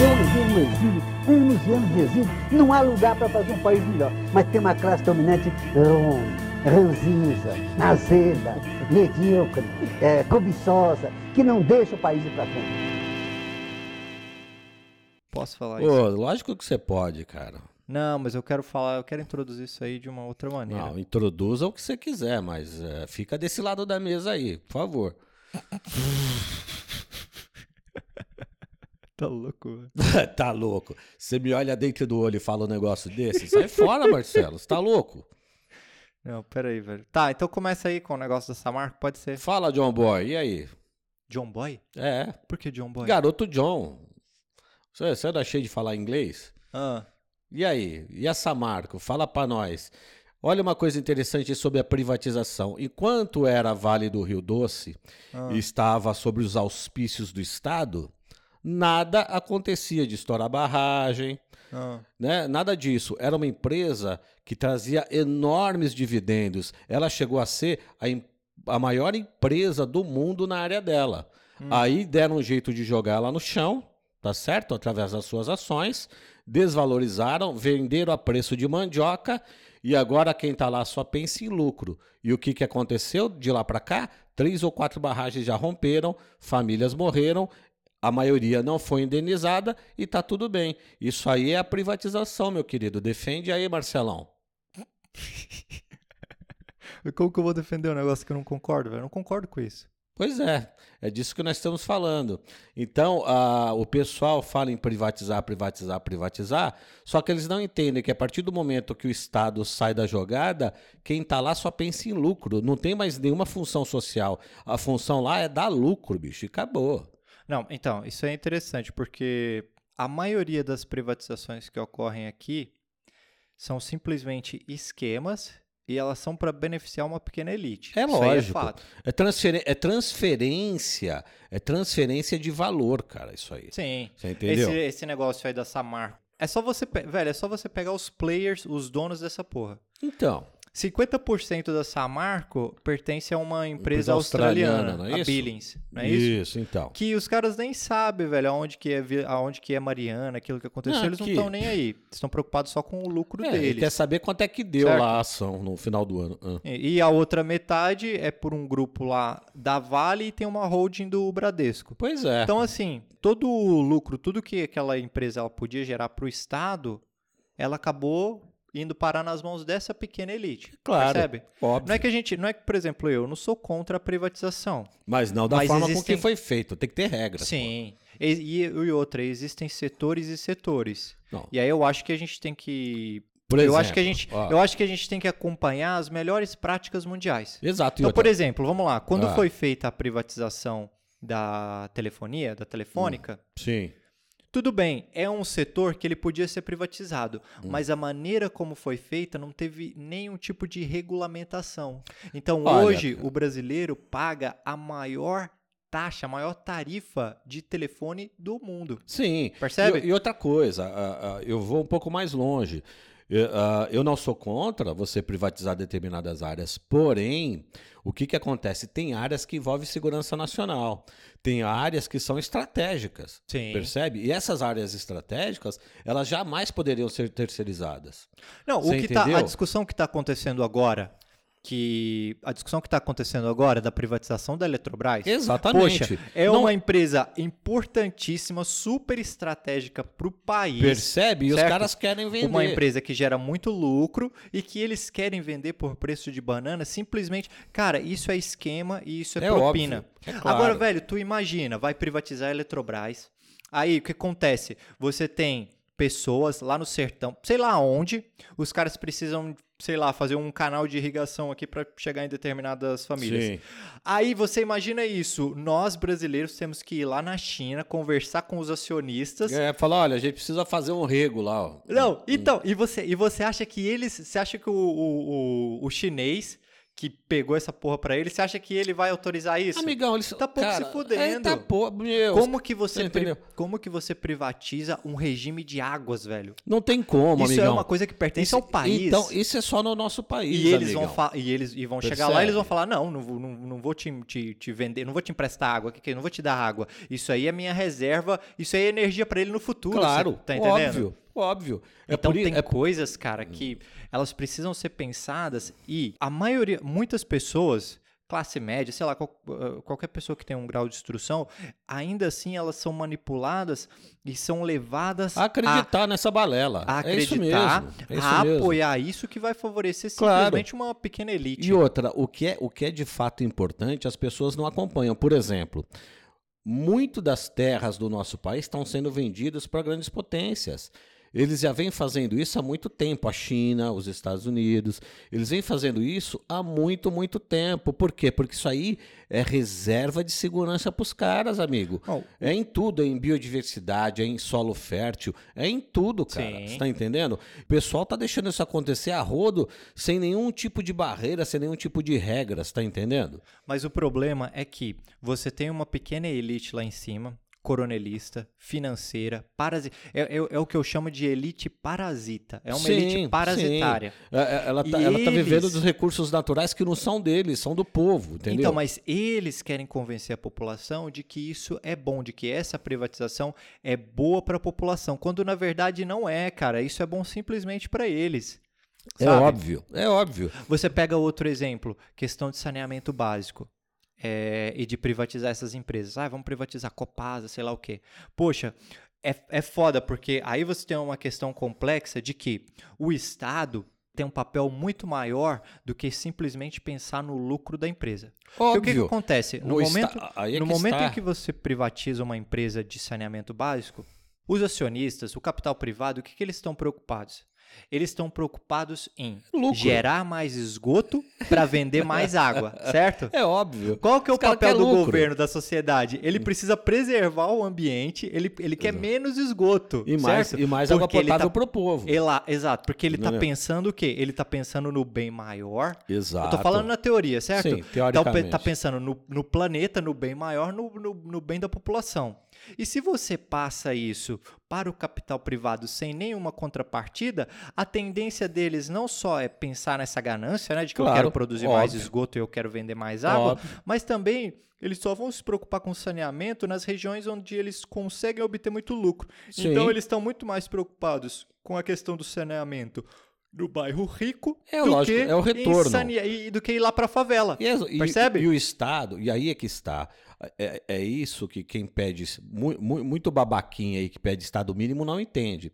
Eu levei no exílio, anos e anos de exílio. Não há lugar para fazer um país melhor. Mas tem uma classe dominante rom, ranzinza, azeda, medíocre, é, cobiçosa, que não deixa o país ir para frente. Posso falar Pô, isso? lógico que você pode, cara. Não, mas eu quero falar, eu quero introduzir isso aí de uma outra maneira. Não, introduza o que você quiser, mas é, fica desse lado da mesa aí, por favor. Tá louco, velho. tá louco. Você me olha dentro do olho e fala um negócio desse? Sai fora, Marcelo. Você tá louco? Não, pera aí, velho. Tá, então começa aí com o negócio da Samarco, pode ser. Fala, John Boy. E aí? John Boy? É, Por que John Boy? garoto John. Você, você anda cheio de falar inglês? Ah, E aí? E essa Marco? Fala pra nós. Olha uma coisa interessante sobre a privatização. Enquanto era Vale do Rio Doce ah. e estava sobre os auspícios do Estado, nada acontecia de estourar barragem, ah. né? Nada disso. Era uma empresa que trazia enormes dividendos. Ela chegou a ser a, a maior empresa do mundo na área dela. Aí deram um jeito de jogar ela no chão, tá certo? Através das suas ações, desvalorizaram, venderam a preço de mandioca e agora quem tá lá só pensa em lucro. E o que, que aconteceu de lá para cá? Três ou quatro barragens já romperam, famílias morreram, a maioria não foi indenizada e tá tudo bem. Isso aí é a privatização, meu querido. Defende aí, Marcelão. Como que eu vou defender um negócio que eu não concordo, velho? Eu não concordo com isso. Pois é, é disso que nós estamos falando. Então, ah, o pessoal fala em privatizar, privatizar, privatizar, só que eles não entendem que a partir do momento que o Estado sai da jogada, quem está lá só pensa em lucro, não tem mais nenhuma função social. A função lá é dar lucro, bicho, e acabou. Não, então, isso é interessante, porque a maioria das privatizações que ocorrem aqui são simplesmente esquemas e elas são para beneficiar uma pequena elite. É aí lógico. é. É, transferen- é transferência, é transferência de valor, cara, isso aí. Sim. Você entendeu? Esse, esse negócio aí da Samar. É só você, pe- velho, é só você pegar os players, os donos dessa porra. Então, 50% da Samarco pertence a uma empresa Empresa australiana, australiana, não é a? Billings, não é isso? isso, então. Que os caras nem sabem, velho, aonde que é, aonde que é Mariana, aquilo que aconteceu, Não, eles não que- estão nem aí. Estão preocupados só com o lucro É, ele deles. quer saber quanto é que deu Certo. lá a ação no final do ano. Ah. E e a outra metade é por um grupo lá da Vale e tem uma holding do Bradesco. Pois é. Então, assim, todo o lucro, tudo que aquela empresa ela podia gerar para o Estado, ela acabou indo parar nas mãos dessa pequena elite. Claro, Percebe? óbvio. Não é que a gente, não é que, por exemplo, eu não sou contra a privatização. Mas não da Mas forma com existem- que foi feito. Tem que ter regras. Sim. E, e, e outra, existem setores e setores. Não. E aí eu acho que a gente tem que Por eu exemplo, acho que a gente, ó, eu acho que a gente tem que acompanhar as melhores práticas mundiais. Exato. Então, por exemplo, vamos lá, quando Ah. foi feita a privatização da telefonia, da telefônica, Sim. Tudo bem, é um setor que ele podia ser privatizado, Hum. mas a maneira como foi feita não teve nenhum tipo de regulamentação. Então, Olha, hoje cara. o brasileiro paga a maior taxa, a maior tarifa de telefone do mundo. Sim. Percebe? E, e outra coisa, ah, ah, eu vou um pouco mais longe. Eu, ah, eu não sou contra você privatizar determinadas áreas, porém, o que, que acontece? Tem áreas que envolvem segurança nacional, tem áreas que são estratégicas, Sim. percebe? E essas áreas estratégicas, elas jamais poderiam ser terceirizadas. Não, o que tá, a discussão que está acontecendo agora, que a discussão que está acontecendo agora da privatização da Eletrobras, Exatamente. poxa, é Não- uma empresa importantíssima, super estratégica para o país. Percebe? E os caras querem vender. Uma empresa que gera muito lucro e que eles querem vender por preço de banana, simplesmente, cara, isso é esquema e isso é, É propina. é claro. Agora, velho, tu imagina, vai privatizar a Eletrobras. Aí o que acontece? Você tem pessoas lá no sertão, sei lá onde, os caras precisam, sei lá, fazer um canal de irrigação aqui para chegar em determinadas famílias. Sim. Aí você imagina isso, nós brasileiros temos que ir lá na China conversar com os acionistas É, falar, olha, a gente precisa fazer um rego lá, ó. não, então, e você, e você acha que eles. Você acha que o, o, o, o chinês que pegou essa porra pra ele, você acha que ele vai autorizar isso? Amigão, eles Tá pouco cara, se fudendo. É, tá pô, meu, como que você pri- como que você privatiza um regime de águas, velho? Não tem como, isso amigão. é uma coisa que pertence ao país. Então, isso é só no nosso país, e eles amigão. vão fa- e eles e vão chegar Percebe? lá e eles vão falar: "Não, não vou, não, não vou te, te, te vender, não vou te emprestar água, que que- não vou te dar água. Isso aí é minha reserva, isso aí é energia pra ele no futuro". Claro, tá entendendo? óbvio, óbvio. É então por tem é coisas, cara, que elas precisam ser pensadas e a maioria, muitas pessoas, classe média, sei lá, qual- eh, qualquer pessoa que tem um grau de instrução, ainda assim elas são manipuladas e são levadas a, acreditar nessa balela. a é isso acreditar, mesmo. É isso a mesmo. apoiar isso que vai favorecer Claro. simplesmente uma pequena elite. E outra, o que, é, o que é de fato importante, as pessoas não acompanham. Por exemplo, muito das terras do nosso país estão sendo vendidas para grandes potências. Eles já vêm fazendo isso há muito tempo, a China, os Estados Unidos. Eles vêm fazendo isso há muito, muito tempo. Por quê? Porque isso aí é reserva de segurança para os caras, amigo. Bom, É em tudo, é em biodiversidade, é em solo fértil, é em tudo, cara. Sim. Você tá entendendo? O pessoal tá deixando isso acontecer a rodo, sem nenhum tipo de barreira, sem nenhum tipo de regras, tá entendendo? Mas o problema é que você tem uma pequena elite lá em cima, coronelista, financeira, parasita. É, é- é o que eu chamo de elite parasita. É uma Sim, elite parasitária. É, é, Ela tá, E ela tá vivendo eles- dos recursos naturais que não são deles, são do povo, entendeu? Então, mas eles querem convencer a população de que isso é bom, de que essa privatização é boa para a população, quando na verdade não é, cara. Isso é bom simplesmente para eles. é sabe? óbvio, é óbvio. Você pega outro exemplo, questão de saneamento básico. É, e de privatizar essas empresas. Ah, vamos privatizar Copasa, sei lá o quê. Poxa, é, é foda, porque aí você tem uma questão complexa de que o Estado tem um papel muito maior do que simplesmente pensar no lucro da empresa. Porque o que, que Óbvio. acontece? No O momento, é no momento está. em que você privatiza uma empresa de saneamento básico, os acionistas, o capital privado, o que, que eles estão preocupados? Eles estão preocupados em Lucro. gerar mais esgoto para vender mais água, certo? É óbvio. Qual que é o Os papel do lucro. governo, da sociedade? Ele precisa preservar o ambiente, ele, ele quer menos esgoto, E mais, certo? e mais água Porque ele potável tá- pro povo. Ela- exato, porque ele está pensando o quê? Ele está pensando no bem maior. Exato. Eu tô falando na teoria, certo? Sim, Então, teoricamente. tá pensando no, no planeta, no bem maior, no, no, no bem da população. E se você passa isso para o capital privado sem nenhuma contrapartida, a tendência deles não só é pensar nessa ganância, né, de que eu Claro, quero produzir mais óbvio. esgoto e eu quero vender mais água, Óbvio. mas também eles só vão se preocupar com saneamento nas regiões onde eles conseguem obter muito lucro. Sim. Então eles estão muito mais preocupados com a questão do saneamento no bairro rico É do lógico, que é o retorno. e- do que ir lá para a favela. E, Percebe? E, o Estado, e aí é que está. É, é isso que quem pede, mu- mu- muito babaquinha aí que pede Estado mínimo não entende.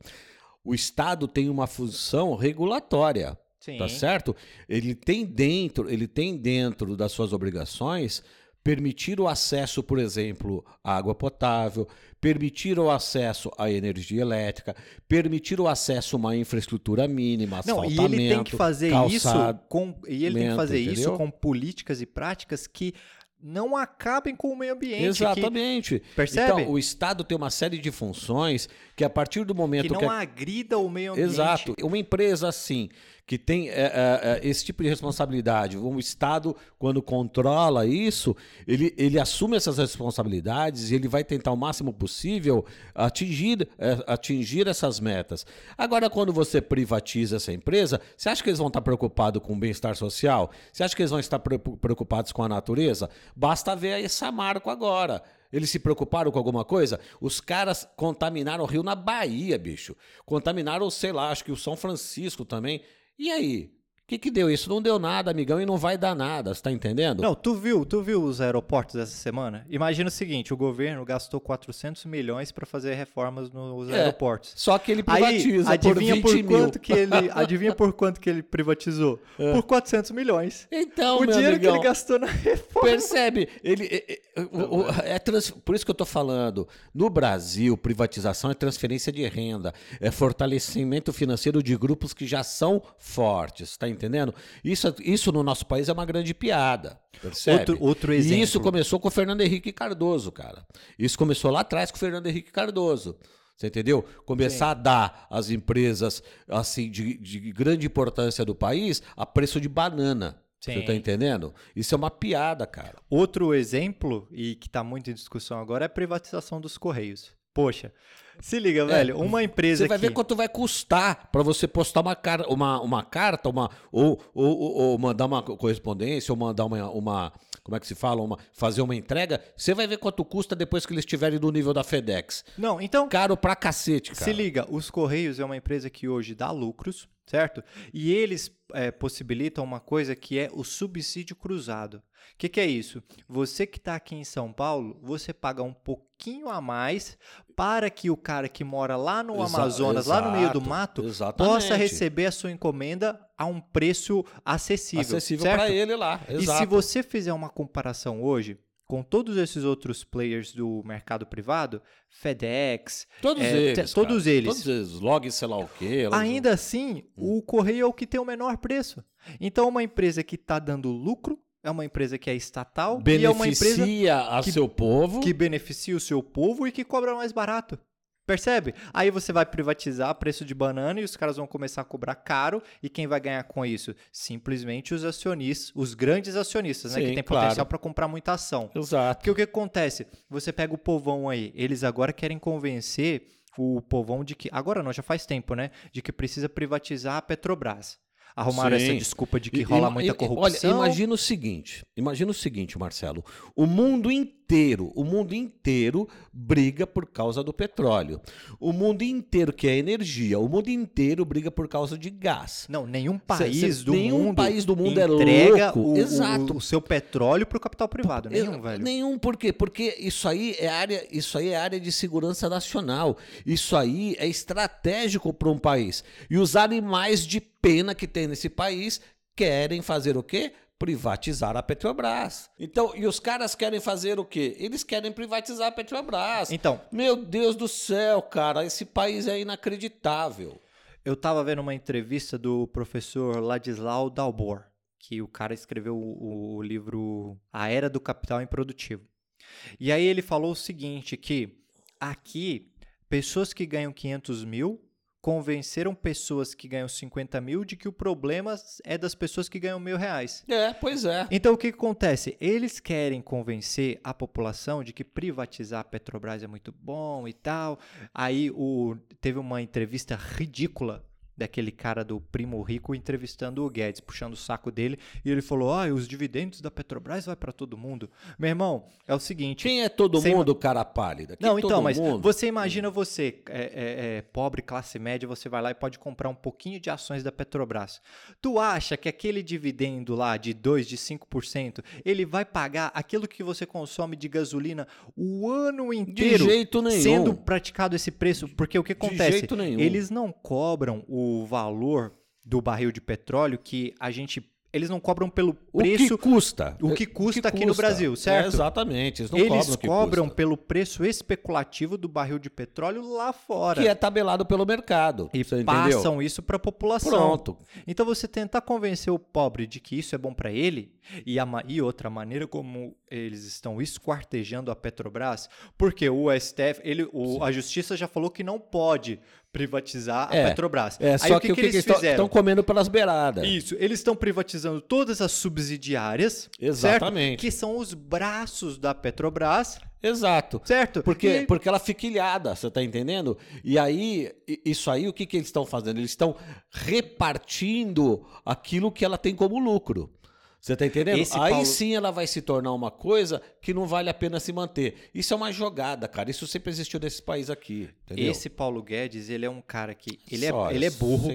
O Estado tem uma função regulatória, Sim. tá certo? Ele tem dentro, ele tem dentro das suas obrigações permitir o acesso, por exemplo, à água potável, permitir o acesso à energia elétrica, permitir o acesso a uma infraestrutura mínima, Não, e ele tem que fazer isso com e ele tem que fazer isso com políticas e práticas que não acabem com o meio ambiente, Exatamente. Percebe? Então, o Estado tem uma série de funções que, a partir do momento que, que que. não a- agrida o meio ambiente. Exato. Uma empresa assim, que tem é, é, é, esse tipo de responsabilidade, o Estado, quando controla isso, ele, ele assume essas responsabilidades e ele vai tentar o máximo possível atingir, é, atingir essas metas. Agora, quando você privatiza essa empresa, você acha que eles vão estar preocupados com o bem-estar social? Você acha que eles vão estar pre- preocupados com a natureza? Basta ver aí Samarco agora. Eles se preocuparam com alguma coisa? Os caras contaminaram o rio na Bahia, bicho. Contaminaram, sei lá, acho que o São Francisco também. E aí? O que, que deu isso? Não deu nada, amigão, e não vai dar nada, você tá entendendo? Não, tu viu, tu viu os aeroportos essa semana? Imagina o seguinte, o governo gastou 400 milhões para fazer reformas nos É, aeroportos. Só que ele Aí, privatiza adivinha por por, 20 mil. quanto que ele, adivinha por quanto que ele privatizou? Por 400 milhões. Então, o dinheiro amigão, que ele gastou na reforma. Percebe? Ele, é, é, é trans- por isso que eu estou falando. No Brasil, privatização é transferência de renda, é fortalecimento financeiro de grupos que já são fortes, tá entendendo? Isso, isso no nosso país é uma grande piada. Percebe? Outro- outro E exemplo. isso começou com o Fernando Henrique Cardoso, cara. Isso começou lá atrás com o Fernando Henrique Cardoso. Você entendeu? Começar a dar às empresas assim de, de grande importância do país a preço de banana. Você Sim. tá entendendo? Isso é uma piada, cara. Outro exemplo, e que tá muito em discussão agora, é a privatização dos Correios. Poxa, se liga, velho, uma empresa É, Você vai que... ver quanto vai custar para você postar uma, car uma, uma carta, uma, ou, ou, ou- mandar uma correspondência, ou mandar uma, uma. Como é que se fala? Uma, fazer uma entrega. Você vai ver quanto custa depois que eles estiverem no nível da FedEx. Não, então, Caro pra cacete, cara. se liga, os Correios é uma empresa que hoje dá lucros, certo? E eles é, possibilitam uma coisa que é o subsídio cruzado. O que, que é isso? Você que está aqui em São Paulo, você paga um pouquinho a mais para que o cara que mora lá no Exa- Amazonas, lá no meio do exato, mato, exatamente. possa receber a sua encomenda a um preço acessível. acessível para ele lá. E se Exato. você fizer uma comparação hoje com todos esses outros players do mercado privado, FedEx, Todos é, eles. todos cara. eles. Todos eles. Log, sei lá o quê. ainda assim, Hum. o correio é o que tem o menor preço. Então, uma empresa que está dando lucro é uma empresa que é estatal e é uma empresa beneficia a que- seu povo. que beneficia o seu povo e que cobra mais barato. Percebe? Aí você vai privatizar preço de banana e os caras vão começar a cobrar caro. E quem vai ganhar com isso? Simplesmente os acionistas, os grandes acionistas, né? Sim, Que tem claro. potencial para comprar muita ação. Exato. Porque o que acontece? Você pega o povão aí, eles agora querem convencer o povão de que. Agora não, já faz tempo, né? De que precisa privatizar a Petrobras. Arrumaram Sim. essa desculpa de que E- rola e- muita corrupção. Olha, imagina o seguinte, imagina o seguinte, Marcelo. O mundo inteiro, o mundo inteiro briga por causa do petróleo. O mundo inteiro que é energia, o mundo inteiro briga por causa de gás. Não, nenhum país cê- do nenhum mundo país do mundo é entrega louco. O, o- Exato. o seu petróleo para o capital privado. Nenhum, Eu- velho. Nenhum, por quê? Porque isso aí é área, isso aí é área de segurança nacional. Isso aí é estratégico para um país. E os animais de pena que tem nesse país querem fazer o quê? Privatizar a Petrobras. Então, e os caras querem fazer o quê? Eles querem privatizar a Petrobras. Então, Meu Deus do céu, cara, esse país é inacreditável. eu tava vendo uma entrevista do professor Ladislau Dalbor, que o cara escreveu o, o livro A Era do Capital Improdutivo. E aí ele falou o seguinte, que aqui, pessoas que ganham 500 mil convenceram pessoas que ganham 50 mil de que o problema é das pessoas que ganham mil reais. É, pois é. Então o que, que acontece? Eles querem convencer a população de que privatizar a Petrobras é muito bom e tal. Aí o, teve uma entrevista ridícula daquele cara do primo rico entrevistando o Guedes, puxando o saco dele, e ele falou: "Ah, os dividendos da Petrobras vai para todo mundo". Meu irmão, é o seguinte, Quem é todo mundo, cara pálida? Quem não, é então, mas mundo? você imagina você, é, é, é, pobre, classe média, você vai lá e pode comprar um pouquinho de ações da Petrobras. Tu acha que aquele dividendo lá de 2, de 5%, ele vai pagar aquilo que você consome de gasolina o ano inteiro? jeito nenhum. Sendo praticado esse preço? Porque o que De acontece? jeito nenhum. Eles não cobram o valor do barril de petróleo que a gente... Eles não cobram pelo O preço... que custa? o que custa aqui no Brasil, certo? É, exatamente. Eles não Eles cobram o que cobram custa. pelo preço especulativo do barril de petróleo lá fora. Que é tabelado pelo mercado. E passam entendeu? isso para a população. Pronto. Então você tentar convencer o pobre de que isso é bom para ele e, a, e outra maneira como eles estão esquartejando a Petrobras, porque o STF, ele, o- a justiça já falou que não pode privatizar a É, Petrobras. É, Aí só o que, que, que que eles estão comendo pelas beiradas. Isso, eles estão privatizando todas as subsidiárias, Exatamente. certo? que são os braços da Petrobras, Exato. certo? Porque, E- porque ela fica ilhada, você tá entendendo? E aí, isso aí, o que, que eles estão fazendo? Eles estão repartindo aquilo que ela tem como lucro. Você tá entendendo? Esse aí Paulo- sim ela vai se tornar uma coisa que não vale a pena se manter. Isso é uma jogada, cara. Isso sempre existiu nesse país aqui. Entendeu? Esse Paulo Guedes, ele é um cara que. Ele é, Só, ele é burro.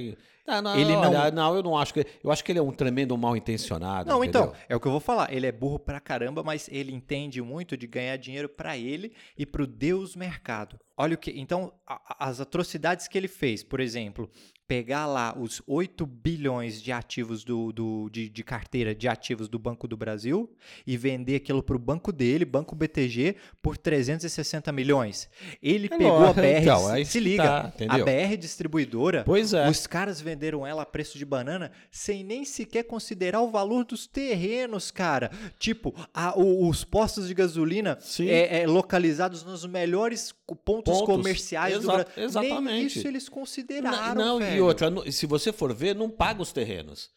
Não, não, Ele olha, não, eu não acho que. Eu acho que ele é um tremendo mal intencionado. Não, entendeu? então, é o que eu vou falar. Ele é burro pra caramba, mas ele entende muito de ganhar dinheiro pra ele e pro Deus mercado. Olha o que. Então, a- as atrocidades que ele fez, por exemplo, pegar lá os 8 bilhões de ativos do, do- de, de carteira de ativos do Banco do Brasil e vender aquilo pro banco dele, Banco BTG, por 360 milhões. Ele É pegou a BR. então, é se liga, tá, a? BR distribuidora. Pois é. Os caras venderam ela a preço de banana sem nem sequer considerar o valor dos terrenos, cara. Tipo, a- o- os postos de gasolina é, é, localizados nos melhores co- pontos, Pontos. comerciais do Exa- Brasil. Nem exatamente. isso eles consideraram, Não, velho. e outra, se você for ver, não paga os terrenos.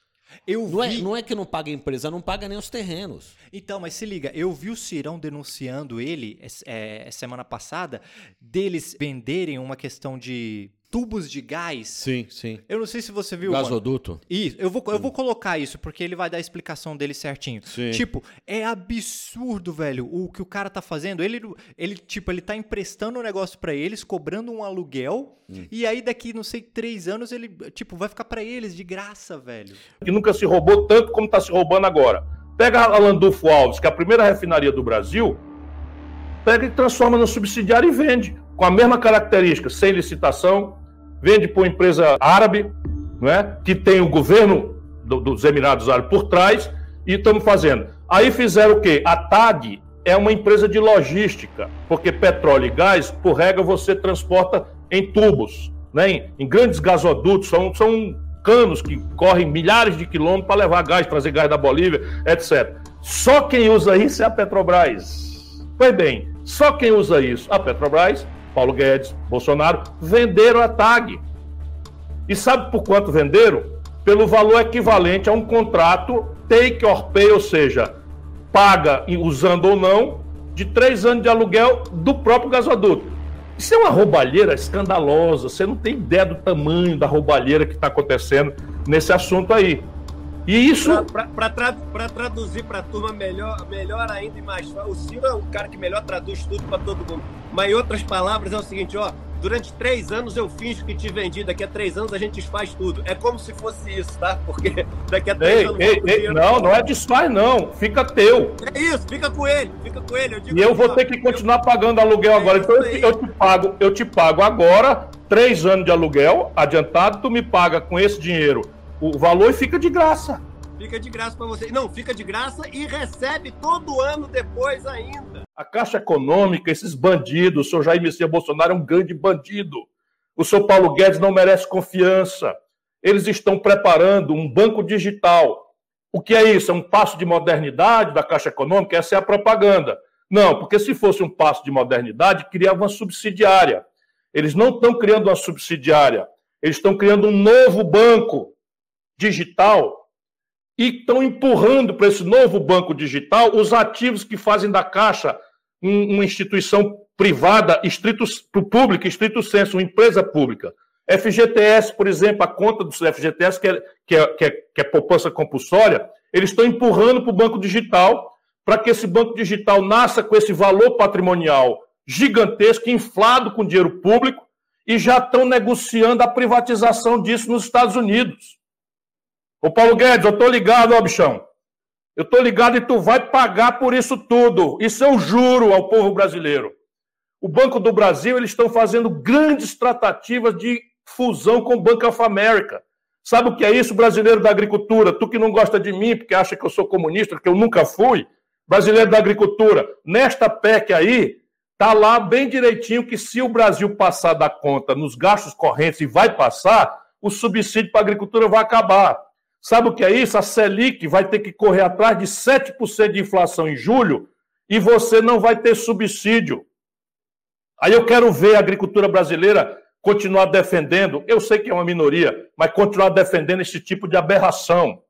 Eu Não é, vi. não é que não paga a empresa, não paga nem os terrenos. Então, mas se liga, eu vi o Cirão denunciando ele é, é, semana passada deles venderem uma questão de tubos de gás. Sim, sim. Eu não sei se você viu. mano. Gasoduto. Isso, eu vou, eu vou colocar isso, porque ele vai dar a explicação dele certinho. Sim. Tipo, é absurdo, velho, o que o cara tá fazendo. Ele, ele tipo, ele tá emprestando um negócio pra eles, cobrando um aluguel, e aí daqui, não sei, três anos, ele, tipo, vai ficar pra eles de graça, velho. que nunca se roubou tanto como está se roubando agora. Pega a Landulfo Alves, que é a primeira refinaria do Brasil, pega e transforma no subsidiário e vende, com a mesma característica, sem licitação, vende para uma empresa árabe, não é? que tem o governo do- dos Emirados Árabes por trás, e estamos fazendo. Aí fizeram o quê? A TAG é uma empresa de logística, porque petróleo e gás, por regra, você transporta em tubos, né? em, em grandes gasodutos, são, são canos que correm milhares de quilômetros para levar gás, trazer gás da Bolívia, etc. Só quem usa isso é a Petrobras. Pois bem, só quem usa isso, a Petrobras, Paulo Guedes, Bolsonaro, venderam a TAG. E sabe por quanto venderam? Pelo valor equivalente a um contrato take or pay, ou seja, paga usando ou não, de três anos de aluguel do próprio gasoduto. Isso é uma roubalheira escandalosa. Você não tem ideia do tamanho da roubalheira que está acontecendo nesse assunto aí. E isso. Para traduzir para a turma melhor, melhor ainda e mais fácil, o Ciro é o cara que melhor traduz tudo para todo mundo. Mas em outras palavras é o seguinte, ó, durante três anos eu finjo que te vendi, daqui a três anos a gente desfaz tudo. É como se fosse isso, tá? Porque daqui a três Ei, anos... ei, ei, não, não é desfaz, não. Fica teu. É isso, fica com ele, fica com ele. Eu digo E eu assim, vou ó, ter que continuar pagando aluguel agora. Então eu te pago, eu te pago agora três anos de aluguel adiantado, tu me paga com esse dinheiro o valor fica de graça. Fica de graça para você. Não, fica de graça e recebe todo ano depois ainda. A Caixa Econômica, esses bandidos, o senhor Jair Messias Bolsonaro é um grande bandido. O senhor Paulo Guedes não merece confiança. Eles estão preparando um banco digital. O que é isso? É um passo de modernidade da Caixa Econômica? Essa é a propaganda. Não, porque se fosse um passo de modernidade, criava uma subsidiária. Eles não estão criando uma subsidiária, eles estão criando um novo banco digital e estão empurrando para esse novo banco digital os ativos que fazem da Caixa um- uma instituição privada, estrito, público, estrito senso, uma empresa pública. FGTS, por exemplo, a conta do FGTS, que é, que é, que é, que é poupança compulsória, eles estão empurrando para o banco digital para que esse banco digital nasça com esse valor patrimonial gigantesco, inflado com dinheiro público, e já estão negociando a privatização disso nos Estados Unidos. Ô Paulo Guedes, eu tô ligado, ó, bichão. Eu tô ligado e tu vai pagar por isso tudo. Isso eu juro ao povo brasileiro. O Banco do Brasil, eles estão fazendo grandes tratativas de fusão com o Banco of America. Sabe o que é isso, brasileiro da agricultura? Tu que não gosta de mim porque acha que eu sou comunista, que eu nunca fui. Brasileiro da agricultura, nesta PEC aí, tá lá bem direitinho que se o Brasil passar da conta nos gastos correntes e vai passar, o subsídio para a agricultura vai acabar. Sabe o que é isso? A Selic vai ter que correr atrás de 7% de inflação em julho e você não vai ter subsídio. Aí eu quero ver a agricultura brasileira continuar defendendo, eu sei que é uma minoria, mas continuar defendendo esse tipo de aberração.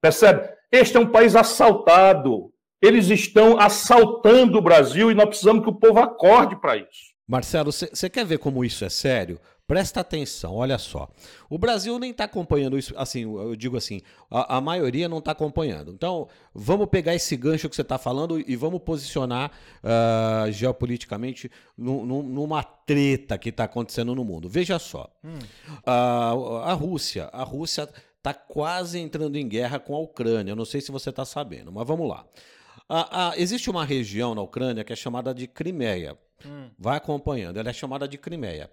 Percebe? Este é um país assaltado. Eles estão assaltando o Brasil e nós precisamos que o povo acorde para isso. Marcelo, você quer ver como isso é sério? Presta atenção, olha só. O Brasil nem está acompanhando isso, assim, eu digo assim, a, a maioria não está acompanhando. Então, vamos pegar esse gancho que você está falando e vamos posicionar uh, geopoliticamente num, num, numa treta que está acontecendo no mundo. Veja só, hum. uh, a Rússia, a Rússia está quase entrando em guerra com a Ucrânia. Eu não sei se você está sabendo, mas vamos lá. Uh, existe uma região na Ucrânia que é chamada de Crimeia. Hum. Vai acompanhando, ela é chamada de Crimeia.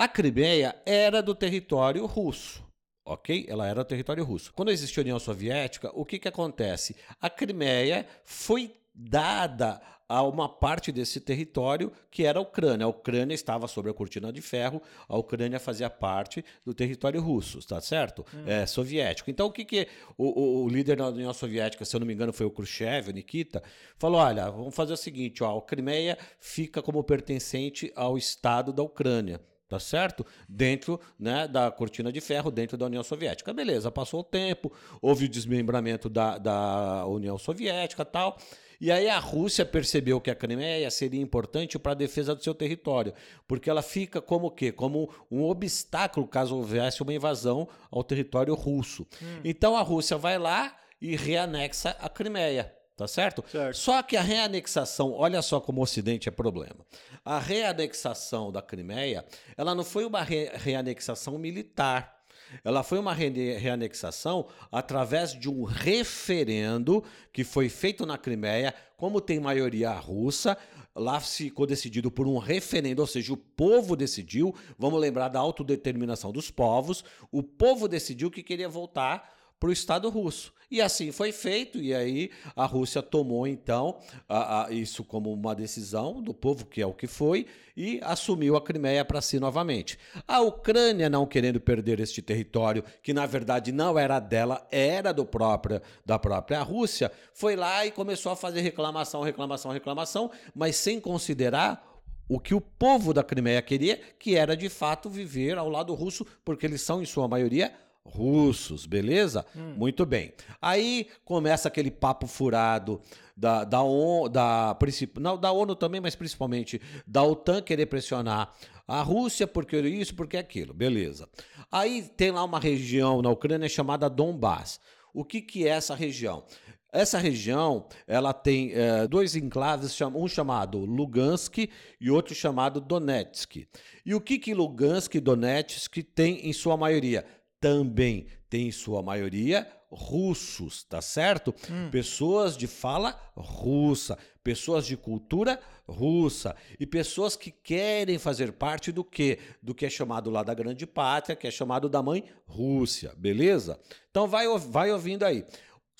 A Crimeia era do território russo, ok? Ela era do território russo. Quando existiu a União Soviética, o que, que acontece? A Crimeia foi dada a uma parte desse território que era a Ucrânia. A Ucrânia estava sobre a cortina de ferro, a Ucrânia fazia parte do território russo, está certo? Hum. É, soviético. Então, o que, que o, o, o, líder da União Soviética, se eu não me engano, foi o Khrushchev, o Nikita, falou: olha, vamos fazer o seguinte: ó, a Crimeia fica como pertencente ao Estado da Ucrânia. Tá certo? Dentro né, da cortina de ferro, dentro da União Soviética. Beleza, passou o tempo, houve o desmembramento da, da União Soviética tal. E aí a Rússia percebeu que a Crimeia seria importante para a defesa do seu território, porque ela fica como o quê? Como um obstáculo caso houvesse uma invasão ao território russo. Hum. Então a Rússia vai lá e reanexa a Crimeia. Tá certo? certo? Só que a reanexação, olha só como o Ocidente é problema. A reanexação da Crimeia, ela não foi uma re reanexação militar. Ela foi uma re reanexação através de um referendo que foi feito na Crimeia, como tem maioria russa, lá ficou decidido por um referendo, ou seja, o povo decidiu, vamos lembrar da autodeterminação dos povos, o povo decidiu que queria voltar para o Estado russo. E assim foi feito, e aí a Rússia tomou então a, a, isso como uma decisão do povo, que é o que foi, e assumiu a Crimeia para si novamente. A Ucrânia, não querendo perder este território, que na verdade não era dela, era do próprio, da própria Rússia, foi lá e começou a fazer reclamação, reclamação, reclamação, mas sem considerar o que o povo da Crimeia queria, que era de fato viver ao lado russo, porque eles são, em sua maioria, russos, beleza? Hum. Muito bem. Aí começa aquele papo furado da, da, ONU, da, não, da ONU também, mas principalmente da OTAN querer pressionar a Rússia porque isso, porque aquilo, beleza. Aí tem lá uma região na Ucrânia chamada Donbass. O que, que é essa região? Essa região ela tem é, dois enclaves, um chamado Lugansk e outro chamado Donetsk. E o que, que Lugansk e Donetsk tem em sua maioria? Também tem em sua maioria russos, tá certo? Hum. Pessoas de fala russa, pessoas de cultura russa e pessoas que querem fazer parte do que? Do que é chamado lá da grande pátria, que é chamado da mãe Rússia, beleza? Então vai, vai ouvindo aí.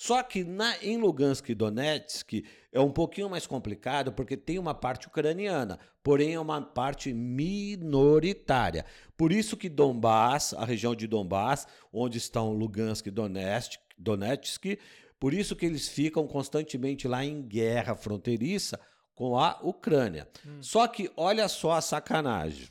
Só que na, em Lugansk e Donetsk é um pouquinho mais complicado porque tem uma parte ucraniana, porém é uma parte minoritária. Por isso que Donbass, a região de Donbass, onde estão Lugansk e Donetsk, Donetsk por isso que eles ficam constantemente lá em guerra fronteiriça com a Ucrânia. Hum. Só que olha só a sacanagem.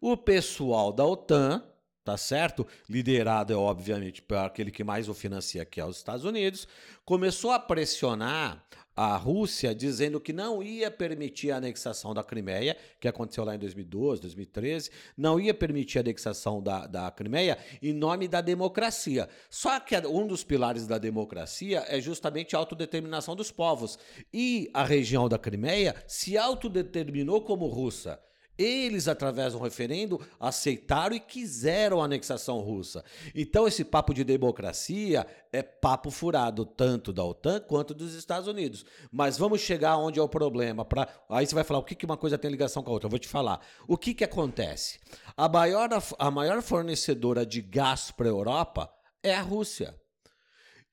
O pessoal da OTAN tá certo? Liderado, é, obviamente, por aquele que mais o financia, que é os Estados Unidos, começou a pressionar a Rússia dizendo que não ia permitir a anexação da Crimeia, que aconteceu lá em 2012, 2013, não ia permitir a anexação da, da Crimeia em nome da democracia. Só que um dos pilares da democracia é justamente a autodeterminação dos povos. E a região da Crimeia se autodeterminou como russa. Eles, através um referendo, aceitaram e quiseram a anexação russa. Então, esse papo de democracia é papo furado, tanto da OTAN quanto dos Estados Unidos. Mas vamos chegar onde é o problema. Pra... Aí você vai falar o que uma coisa tem ligação com a outra. Eu vou te falar. O que, que acontece? A maior, a maior fornecedora de gás para a Europa é a Rússia.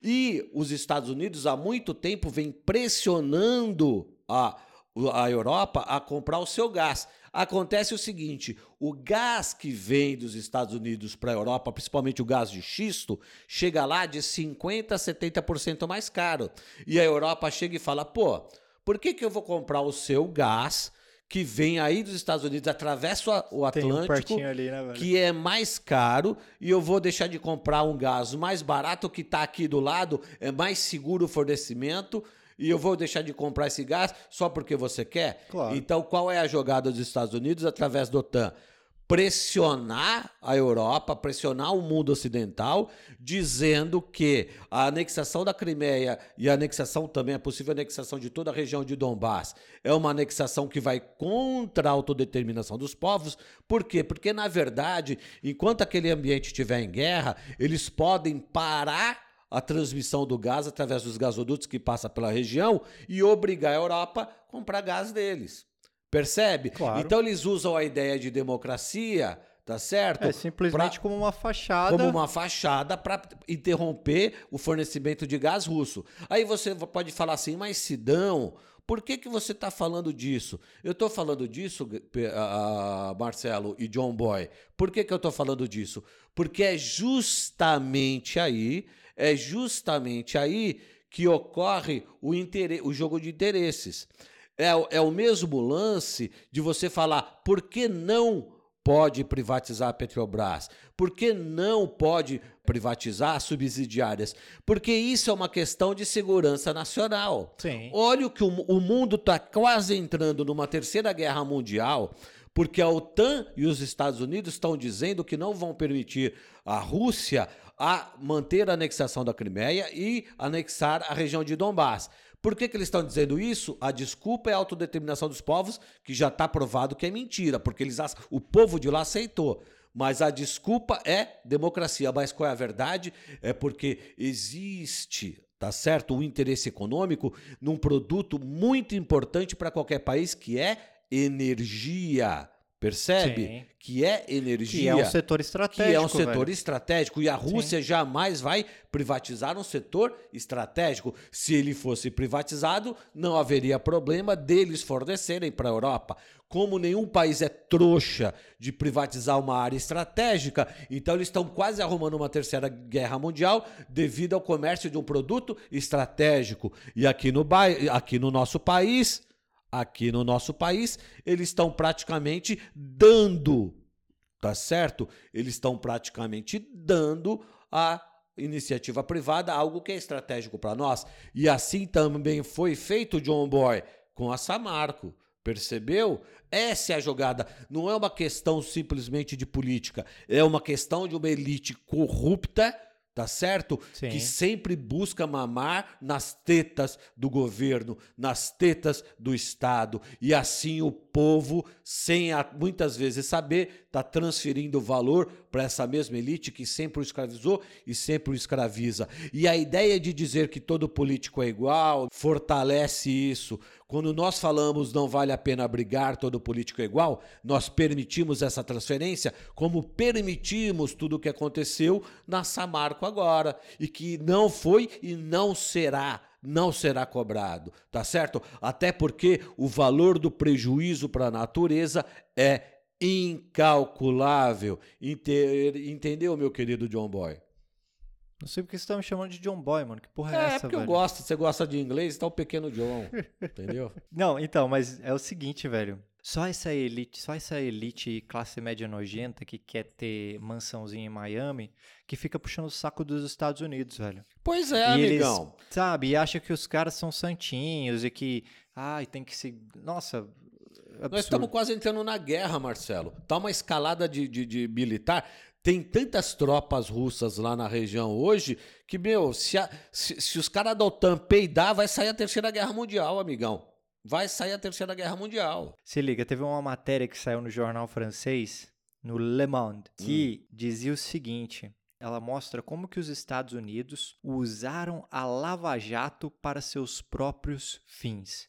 E os Estados Unidos há muito tempo vem pressionando a, a Europa a comprar o seu gás. Acontece o seguinte: o gás que vem dos Estados Unidos para a Europa, principalmente o gás de xisto, chega lá de 50% a 70% mais caro. E a Europa chega e fala: pô, por que, que eu vou comprar o seu gás? que vem aí dos Estados Unidos, atravessa o Atlântico, um ali, né, que é mais caro, e eu vou deixar de comprar um gás mais barato que está aqui do lado, é mais seguro o fornecimento, e eu vou deixar de comprar esse gás só porque você quer? Claro. Então, qual é a jogada dos Estados Unidos através do OTAN? pressionar a Europa, pressionar o mundo ocidental, dizendo que a anexação da Crimeia e a anexação também, a possível anexação de toda a região de Donbass, é uma anexação que vai contra a autodeterminação dos povos. Por quê? Porque, na verdade, enquanto aquele ambiente estiver em guerra, eles podem parar a transmissão do gás através dos gasodutos que passa pela região e obrigar a Europa a comprar gás deles. Percebe? Claro. Então eles usam a ideia de democracia, tá certo? É simplesmente pra, como uma fachada. Como uma fachada para interromper o fornecimento de gás russo. Aí você pode falar assim, mas Sidão, por que, que você está falando disso? Eu estou falando disso, uh, Marcelo e John Boy. Por que, que eu estou falando disso? Porque é justamente aí é justamente aí que ocorre o, o jogo de interesses. É, é o mesmo lance de você falar por que não pode privatizar a Petrobras? Por que não pode privatizar as subsidiárias? Porque isso é uma questão de segurança nacional. Sim. Olha que o, o mundo está quase entrando numa terceira guerra mundial, porque a OTAN e os Estados Unidos estão dizendo que não vão permitir a Rússia a manter a anexação da Crimeia e anexar a região de Donbass. Por que, que eles estão dizendo isso? A desculpa é a autodeterminação dos povos, que já está provado que é mentira, porque eles, o povo de lá aceitou. Mas a desculpa é democracia. Mas qual é a verdade? É porque existe, tá certo, um interesse econômico num produto muito importante para qualquer país, que é energia. Percebe? Sim. Que é energia. Que é um setor estratégico. Que é um setor velho. estratégico. E a Rússia jamais vai privatizar um setor estratégico. Se ele fosse privatizado, não haveria problema deles fornecerem para a Europa. Como nenhum país é trouxa de privatizar uma área estratégica, então eles estão quase arrumando uma terceira guerra mundial devido ao comércio de um produto estratégico. E aqui no, aqui no nosso país aqui no nosso país, eles estão praticamente dando, tá certo? Eles estão praticamente dando a iniciativa privada algo que é estratégico para nós. E assim também foi feito John Boy com a Samarco. Percebeu? Essa é a jogada. Não é uma questão simplesmente de política, é uma questão de uma elite corrupta tá certo? Sim. Que sempre busca mamar nas tetas do governo, nas tetas do Estado. E assim o povo, sem muitas vezes saber, está transferindo valor para essa mesma elite que sempre o escravizou e sempre o escraviza. E a ideia de dizer que todo político é igual fortalece isso. Quando nós falamos não vale a pena brigar, todo político é igual, nós permitimos essa transferência, como permitimos tudo o que aconteceu na Samarco agora, e que não foi e não será não será cobrado, tá certo? Até porque o valor do prejuízo para a natureza é incalculável. Ente- Entendeu, meu querido John Boy? Não sei porque você tá me chamando de John Boy, mano. Que porra é, É, essa, porque eu velho? gosto, você gosta de inglês, tá o pequeno John, entendeu? Não, então, mas é o seguinte, velho. Só essa elite, só essa elite classe média nojenta que quer ter mansãozinha em Miami, que fica puxando o saco dos Estados Unidos, velho. Pois é, e eles, amigão. sabe, e acha que os caras são santinhos e que, ai, tem que se, nossa, absurdo. Nós estamos quase entrando na guerra, Marcelo. Tá uma escalada de, de, de militar. Tem tantas tropas russas lá na região hoje que, meu, se, a- se, se os caras da OTAN peidar, vai sair a Terceira Guerra Mundial, amigão. Vai sair a Terceira Guerra Mundial. Se liga, teve uma matéria que saiu no jornal francês, no Le Monde, que dizia o seguinte: ela mostra como que os Estados Unidos usaram a Lava Jato para seus próprios fins.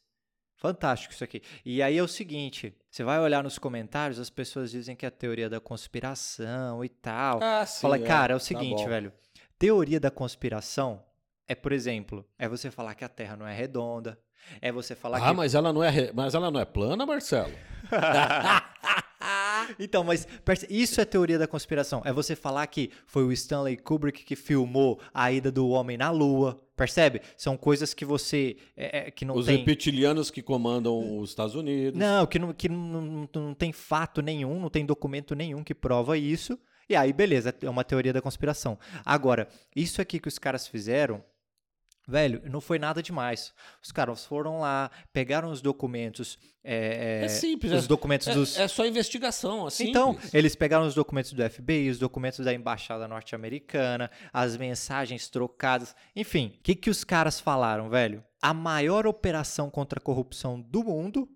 Fantástico isso aqui. E aí é o seguinte, você vai olhar nos comentários, as pessoas dizem que é a teoria da conspiração e tal. Ah, sim. Fala, é. cara, é o Tá seguinte, bom. velho. Teoria da conspiração é, por exemplo, é você falar que a Terra não é redonda, é você falar Ah, que mas ela não é, re- mas ela não é plana, Marcelo? Então, mas isso é teoria da conspiração. É você falar que foi o Stanley Kubrick que filmou a ida do homem na Lua. Percebe? São coisas que você. é, é, que não Os tem. reptilianos que comandam os Estados Unidos. Não, que, não, que não, não, não tem fato nenhum, não tem documento nenhum que prova isso. E aí, beleza, é uma teoria da conspiração. Agora, isso aqui que os caras fizeram, velho, não foi nada demais. Os caras foram lá, pegaram os documentos. É, É simples, Os é- documentos É, dos. é só investigação, assim. Então, eles pegaram os documentos do FBI, os documentos da embaixada norte-americana, as mensagens trocadas, enfim, o que, que os caras falaram, velho? A maior operação contra a corrupção do mundo,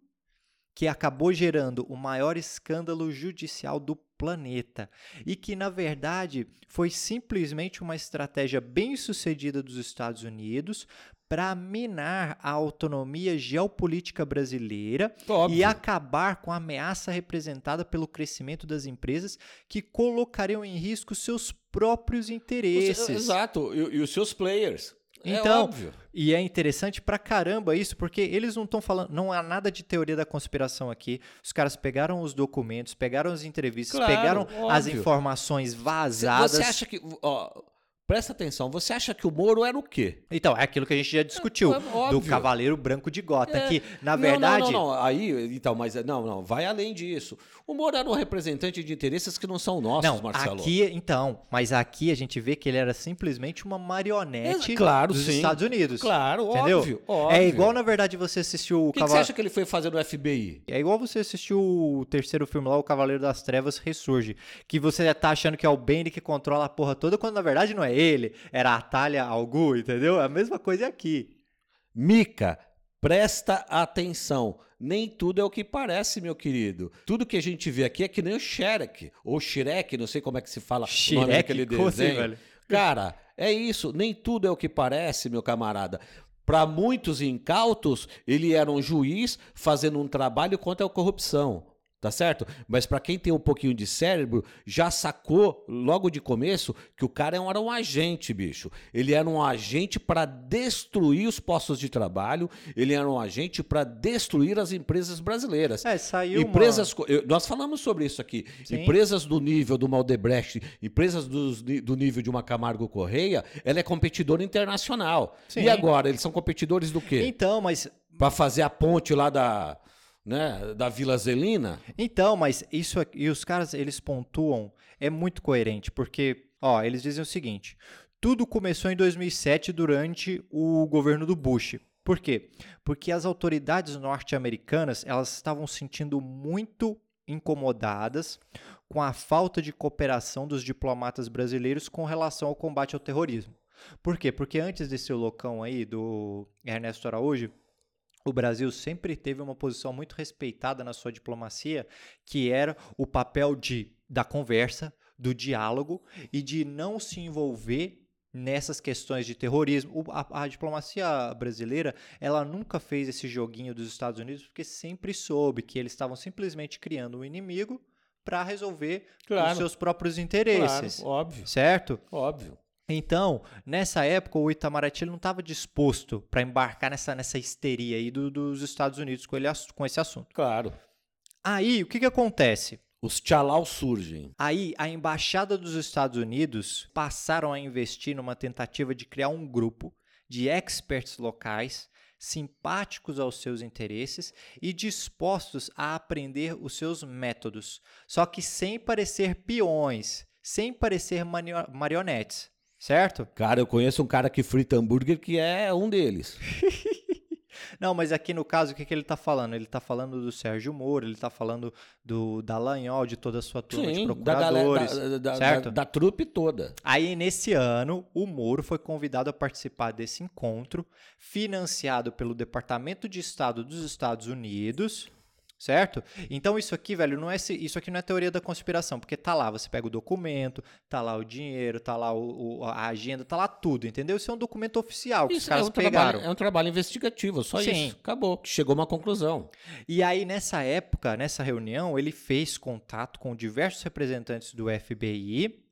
que acabou gerando o maior escândalo judicial do planeta e que, na verdade, foi simplesmente uma estratégia bem sucedida dos Estados Unidos para minar a autonomia geopolítica brasileira Óbvio. e acabar com a ameaça representada pelo crescimento das empresas que colocariam em risco seus próprios interesses. Exato. E, e os seus players. É Então, óbvio. E é interessante pra caramba isso, porque eles não estão falando, não há nada de teoria da conspiração aqui. Os caras pegaram os documentos, pegaram as entrevistas, Claro, pegaram as óbvio. informações Cê- vazadas. Você acha que. Ó, Presta atenção, você acha que o Moro era o quê? Então, é aquilo que a gente já discutiu, É, é do. Cavaleiro Branco de Gota, É. que, na Não, verdade... Não, não, não. Aí, então, mas não, não, vai além disso. O Moro era um representante de interesses que não são nossos, Não, Marcelo. aqui, então, mas aqui a gente vê que ele era simplesmente uma marionete É, claro, dos sim. Estados Unidos. Claro, entendeu? óbvio, óbvio. É igual, na verdade, você assistiu o O que, que você acha que ele foi fazer no FBI? É igual você assistiu o terceiro filme lá, O Cavaleiro das Trevas Ressurge. Que você tá achando que é o Bane que controla a porra toda, quando na verdade não é ele. Era a Talia al Ghul, entendeu? É a mesma coisa aqui. Mica, presta atenção. Nem tudo é o que parece, meu querido. Tudo que a gente vê aqui é que nem o Shrek, ou Shrek, não sei como é que se fala o nome Shrek? daquele assim, desenho. velho? Cara, é isso. Nem tudo é o que parece, meu camarada. Para muitos incautos, ele era um juiz fazendo um trabalho contra a corrupção. Tá certo? Mas para quem tem um pouquinho de cérebro, já sacou logo de começo que o cara era um agente, bicho. Ele era um agente para destruir os postos de trabalho, ele era um agente para destruir as empresas brasileiras. É, saiu uma- Empresas, co- eu- nós falamos sobre isso aqui. Sim. Empresas do nível do Maldebrecht, empresas ni- do, nível de uma Camargo Correia, ela é competidora internacional. Sim. E agora, eles são competidores do quê? Então, mas Para fazer a ponte lá da, né, da Vila Zelina? Então, mas isso aqui, e os caras, eles pontuam, é muito coerente, porque, ó, eles dizem o seguinte: tudo começou em 2007 durante o governo do Bush. Por quê? Porque as autoridades norte-americanas, elas estavam se sentindo muito incomodadas com a falta de cooperação dos diplomatas brasileiros com relação ao combate ao terrorismo. Por quê? Porque antes desse loucão aí do Ernesto Araújo, o Brasil sempre teve uma posição muito respeitada na sua diplomacia, que era o papel de da conversa, do diálogo e de não se envolver nessas questões de terrorismo. A, a diplomacia brasileira, ela nunca fez esse joguinho dos Estados Unidos porque sempre soube que eles estavam simplesmente criando um inimigo para resolver Claro. os seus próprios interesses, Claro, óbvio, certo? óbvio. Então, nessa época, o Itamaraty não estava disposto para embarcar nessa, nessa histeria aí do- dos Estados Unidos com, ele, com esse assunto. Claro. Aí, o que, que acontece? Os tchalau surgem. Aí, a embaixada dos Estados Unidos passaram a investir numa tentativa de criar um grupo de experts locais simpáticos aos seus interesses e dispostos a aprender os seus métodos, só que sem parecer peões, sem parecer marionetes, certo? Cara, eu conheço um cara que frita hambúrguer que é um deles. Não, mas aqui no caso, o que, que ele está falando? Ele está falando do Sérgio Moro, ele está falando do Dallagnol, de toda a sua turma de da, galera, procuradores, da, da, certo? da, da trupe toda. Aí, nesse ano, o Moro foi convidado a participar desse encontro, financiado pelo Departamento de Estado dos Estados Unidos, certo? Então, isso aqui, velho, não é isso aqui não é teoria da conspiração, porque tá lá, você pega o documento, tá lá o dinheiro, tá lá o- o- a agenda, tá lá tudo, entendeu? Isso é um documento oficial que os Isso caras é um, pegaram. trabalho, é um trabalho investigativo, só Sim. isso. Acabou. Chegou a uma conclusão. E aí, nessa época, nessa reunião, ele fez contato com diversos representantes do FBI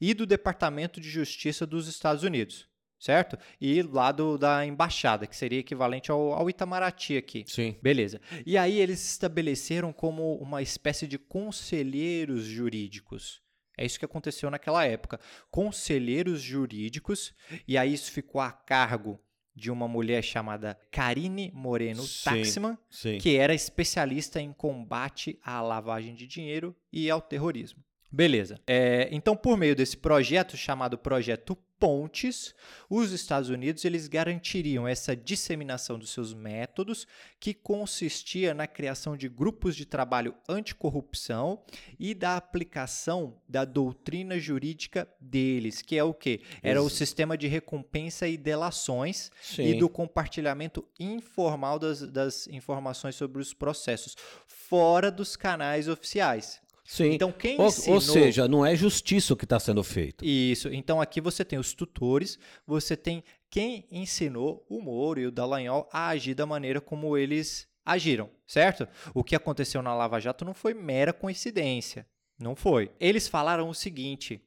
e do Departamento de Justiça dos Estados Unidos, certo? E lá do, da embaixada, que seria equivalente ao, ao Itamaraty aqui. Sim. Beleza. E aí eles se estabeleceram como uma espécie de conselheiros jurídicos. É isso que aconteceu naquela época. Conselheiros jurídicos, e aí isso ficou a cargo de uma mulher chamada Karine Moreno Sim. Taxman, Sim. que era especialista em combate à lavagem de dinheiro e ao terrorismo. Beleza. É, então, por meio desse projeto chamado Projeto Pontes, os Estados Unidos eles garantiriam essa disseminação dos seus métodos, que consistia na criação de grupos de trabalho anticorrupção e da aplicação da doutrina jurídica deles, que é o quê? Era o Ex- sistema de recompensa e delações Sim. e do compartilhamento informal das, das informações sobre os processos, fora dos canais oficiais. Sim. Então, quem ou, ensinou... ou seja, não é justiça o que está sendo feito. Isso. Então, aqui você tem os tutores, você tem quem ensinou o Moro e o Dallagnol a agir da maneira como eles agiram, certo? O que aconteceu na Lava Jato não foi mera coincidência. Não foi. Eles falaram o seguinte: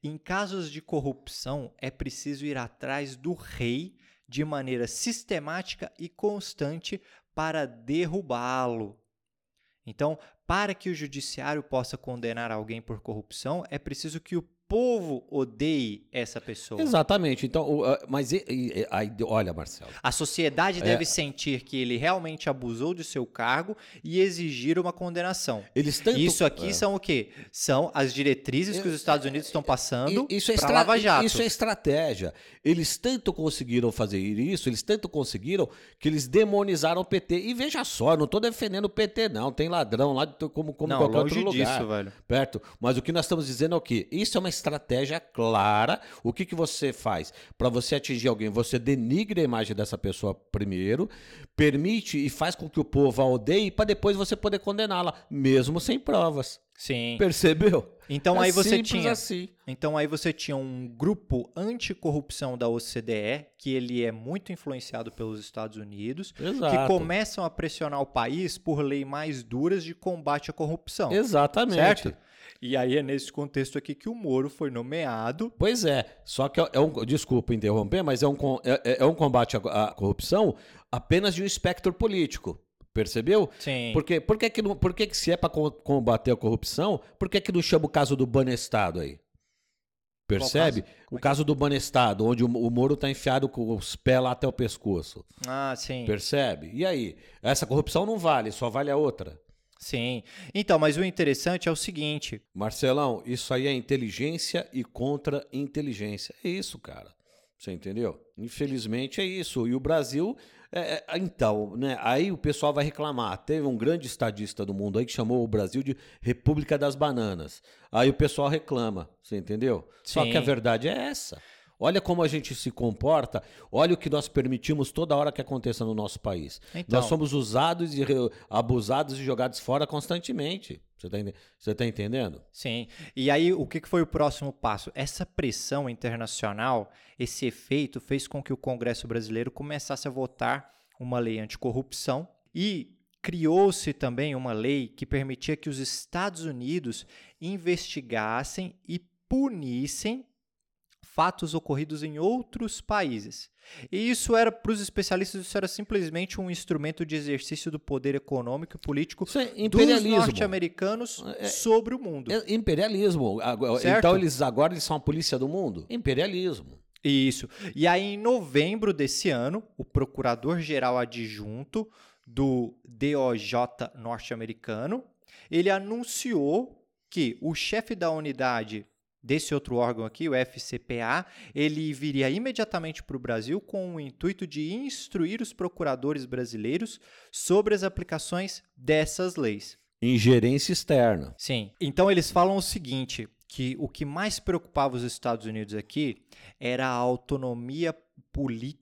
em casos de corrupção, é preciso ir atrás do rei de maneira sistemática e constante para derrubá-lo. Então, para que o judiciário possa condenar alguém por corrupção, é preciso que o povo odeie essa pessoa. Exatamente. Então, ah, mas e- e- olha, Marcelo. A sociedade É. deve sentir que ele realmente abusou de seu cargo e exigir uma condenação. Eles tanto Isso aqui É. são o quê? São as diretrizes que os Estados Unidos estão passando I- isso é, para estra- Lava Jato. isso é estratégia. Eles tanto conseguiram fazer isso, eles tanto conseguiram que eles demonizaram o PT. E veja só, eu não estou defendendo o PT, não. Tem ladrão lá como, como Não, qualquer longe outro lugar. disso, velho. Perto. Mas o que nós estamos dizendo é o quê? Isso é uma estratégia clara. O que, que você faz? Para você atingir alguém, você denigre a imagem dessa pessoa primeiro, permite e faz com que o povo a odeie para depois você poder condená-la, mesmo sem provas. Sim. Percebeu? Então É aí você tinha assim. Então aí você tinha um grupo anticorrupção da OCDE, que ele é muito influenciado pelos Estados Unidos, que Exato. começam a pressionar o país por leis mais duras de combate à corrupção. Exatamente. Certo? E aí é nesse contexto aqui que o Moro foi nomeado. Pois é, só que é é um, desculpa interromper, mas é um, é, é- é um combate à, à corrupção apenas de um espectro político. Percebeu? Sim. Por, quê? por, que, que, não- por que, que se é para combater a corrupção, por que, que não chama o caso do Banestado aí? Percebe? caso? O caso do Banestado, onde o, o Moro está enfiado com os pés lá até o pescoço. Ah, sim. Percebe? E aí? Essa corrupção não vale, só vale a outra. Sim. Então, mas o interessante é o seguinte: Marcelão, isso aí é inteligência e contra-inteligência. É isso, cara. Você entendeu? Infelizmente é isso. E o Brasil. é- é- então, né? Aí o pessoal vai reclamar. Teve um grande estadista do mundo aí que chamou o Brasil de República das Bananas. Aí o pessoal reclama. Você entendeu? Só Sim. que a verdade é essa. Olha como a gente se comporta, olha o que nós permitimos toda hora que aconteça no nosso país. Então. Nós somos usados e abusados e jogados fora constantemente. Você está tá entendendo? Sim. E aí, o que foi o próximo passo? Essa pressão internacional, esse efeito, fez com que o Congresso brasileiro começasse a votar uma lei anticorrupção e criou-se também uma lei que permitia que os Estados Unidos investigassem e punissem fatos ocorridos em outros países. E isso era, para os especialistas, isso era simplesmente um instrumento de exercício do poder econômico e político é dos norte-americanos É- sobre o mundo. É imperialismo. Certo. Então eles agora eles são a polícia do mundo? Imperialismo. Isso. E aí, em novembro desse ano, o procurador-geral adjunto do DOJ norte-americano, ele anunciou que o chefe da unidade desse outro órgão aqui, o FCPA, ele viria imediatamente para o Brasil com o intuito de instruir os procuradores brasileiros sobre as aplicações dessas leis. Ingerência externa. Sim. Então eles falam o seguinte, que o que mais preocupava os Estados Unidos aqui era a autonomia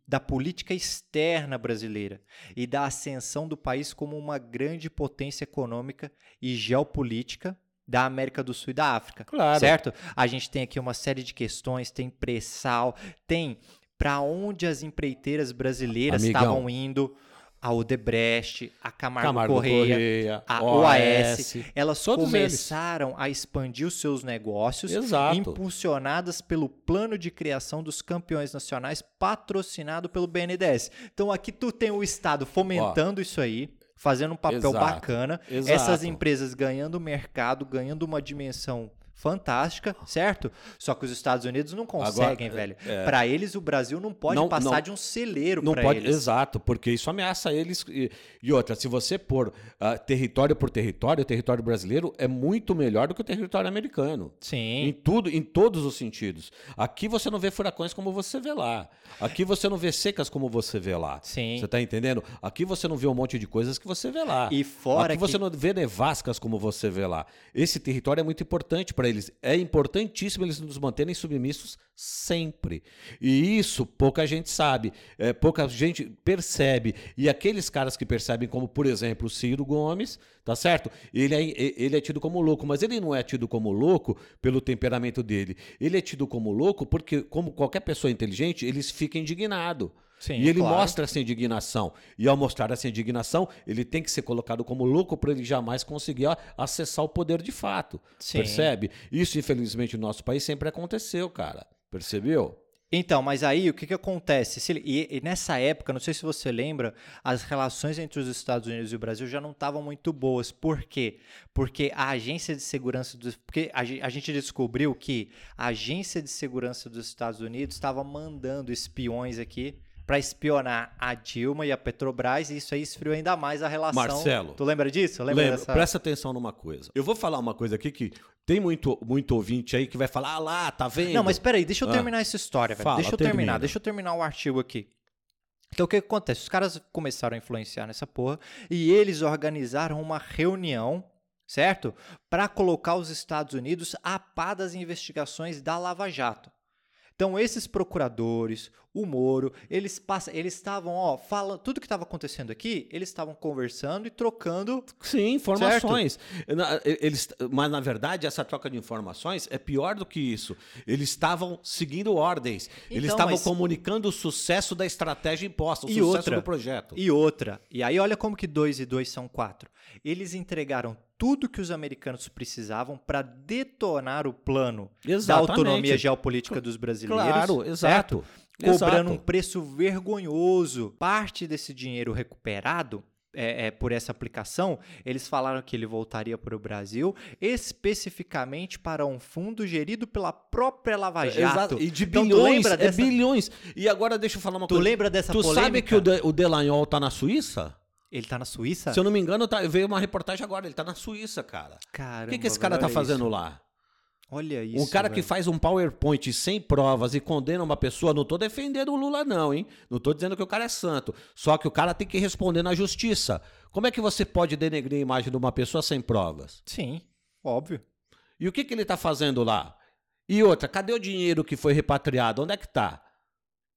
da política externa brasileira e da ascensão do país como uma grande potência econômica e geopolítica da América do Sul e da África. Claro. Certo? A gente tem aqui uma série de questões, tem pré-sal, tem para onde as empreiteiras brasileiras Amigão. estavam indo, a Odebrecht, a Camargo, Camargo Correia, Correia, a OAS. OAS, elas começaram a expandir os seus negócios, Exato. impulsionadas pelo plano de criação dos campeões nacionais, patrocinado pelo BNDES. Então aqui tu tem o Estado fomentando isso aí, fazendo um papel Exato, bacana, exato. essas empresas ganhando mercado, ganhando uma dimensão fantástica, certo? Só que os Estados Unidos não conseguem, Agora, velho. é. Para eles o Brasil não pode Não- passar não- de um celeiro Não para pode, eles. exato, porque isso ameaça eles. E, e outra, se você pôr ah, território por território, o território brasileiro é muito melhor do que o território americano. Em Sim. tudo, em todos os sentidos. Aqui você não vê furacões como você vê lá. Aqui você não vê secas como você vê lá. Sim. Você tá entendendo? Aqui você não vê um monte de coisas que você vê lá. E fora Aqui você que- não vê nevascas como você vê lá. Esse território é muito importante para eles. É importantíssimo eles nos manterem submissos sempre. E isso pouca gente sabe, é, pouca gente percebe. E aqueles caras que percebem, como por exemplo o Ciro Gomes, tá certo? Ele é, ele é tido como louco, mas ele não é tido como louco pelo temperamento dele. Ele é tido como louco porque, como qualquer pessoa inteligente, ele fica indignado. Sim, e ele claro. mostra essa indignação. E ao mostrar essa indignação, ele tem que ser colocado como louco para ele jamais conseguir acessar o poder de fato. Sim. Percebe? Isso, infelizmente, no nosso país sempre aconteceu, cara. Percebeu? Então, mas aí o que, que acontece? Se e, e nessa época, não sei se você lembra, as relações entre os Estados Unidos e o Brasil já não estavam muito boas. Por quê? Porque a agência de segurança dos. Porque a, a gente descobriu que a agência de segurança dos Estados Unidos estava mandando espiões aqui para espionar a Dilma e a Petrobras, e isso aí esfriou ainda mais a relação. Marcelo. Tu lembra disso? Lembra Lembra, dessa... presta atenção numa coisa. Eu vou falar uma coisa aqui que tem muito, muito ouvinte aí que vai falar, ah lá, tá vendo? Não, mas peraí, deixa eu Ah. terminar essa história, velho. Fala, deixa eu termina. terminar, deixa eu terminar o artigo aqui. Então o que que acontece? Os caras começaram a influenciar nessa porra e eles organizaram uma reunião, certo? Para colocar os Estados Unidos a par das investigações da Lava Jato. Então esses procuradores, o Moro, eles passam, eles estavam, ó, falando tudo que estava acontecendo aqui, eles estavam conversando e trocando Sim, informações. Na- Eles, mas, na verdade, essa troca de informações é pior do que isso. Eles estavam seguindo ordens. Eles Então, estavam mas- comunicando o sucesso da estratégia imposta, o E sucesso outra, do projeto. E outra, e aí olha como que dois e dois são quatro. Eles entregaram tudo que os americanos precisavam para detonar o plano da Exatamente. autonomia geopolítica dos brasileiros. Claro, exato. Cobrando um Exato. preço vergonhoso. Parte desse dinheiro recuperado é, é, por essa aplicação, eles falaram que ele voltaria para o Brasil, especificamente para um fundo gerido pela própria Lava Jato. Exato. E de Então, tu bilhões, lembra é dessa- bilhões. E agora deixa eu falar uma Tu coisa. lembra dessa Tu polêmica? sabe que o, De, o Delanhol tá na Suíça? Ele tá na Suíça? Se eu não me engano, tá, veio uma reportagem agora. Ele tá na Suíça, cara. O Caramba, que, que esse cara tá fazendo isso. lá? Olha isso. um cara que velho. faz um PowerPoint sem provas e condena uma pessoa, não tô defendendo o Lula, não, hein? Não tô dizendo que o cara é santo. Só que o cara tem que responder na justiça. Como é que você pode denegrir a imagem de uma pessoa sem provas? Sim, óbvio. E o que, que ele tá fazendo lá? E outra, cadê o dinheiro que foi repatriado? Onde é que tá?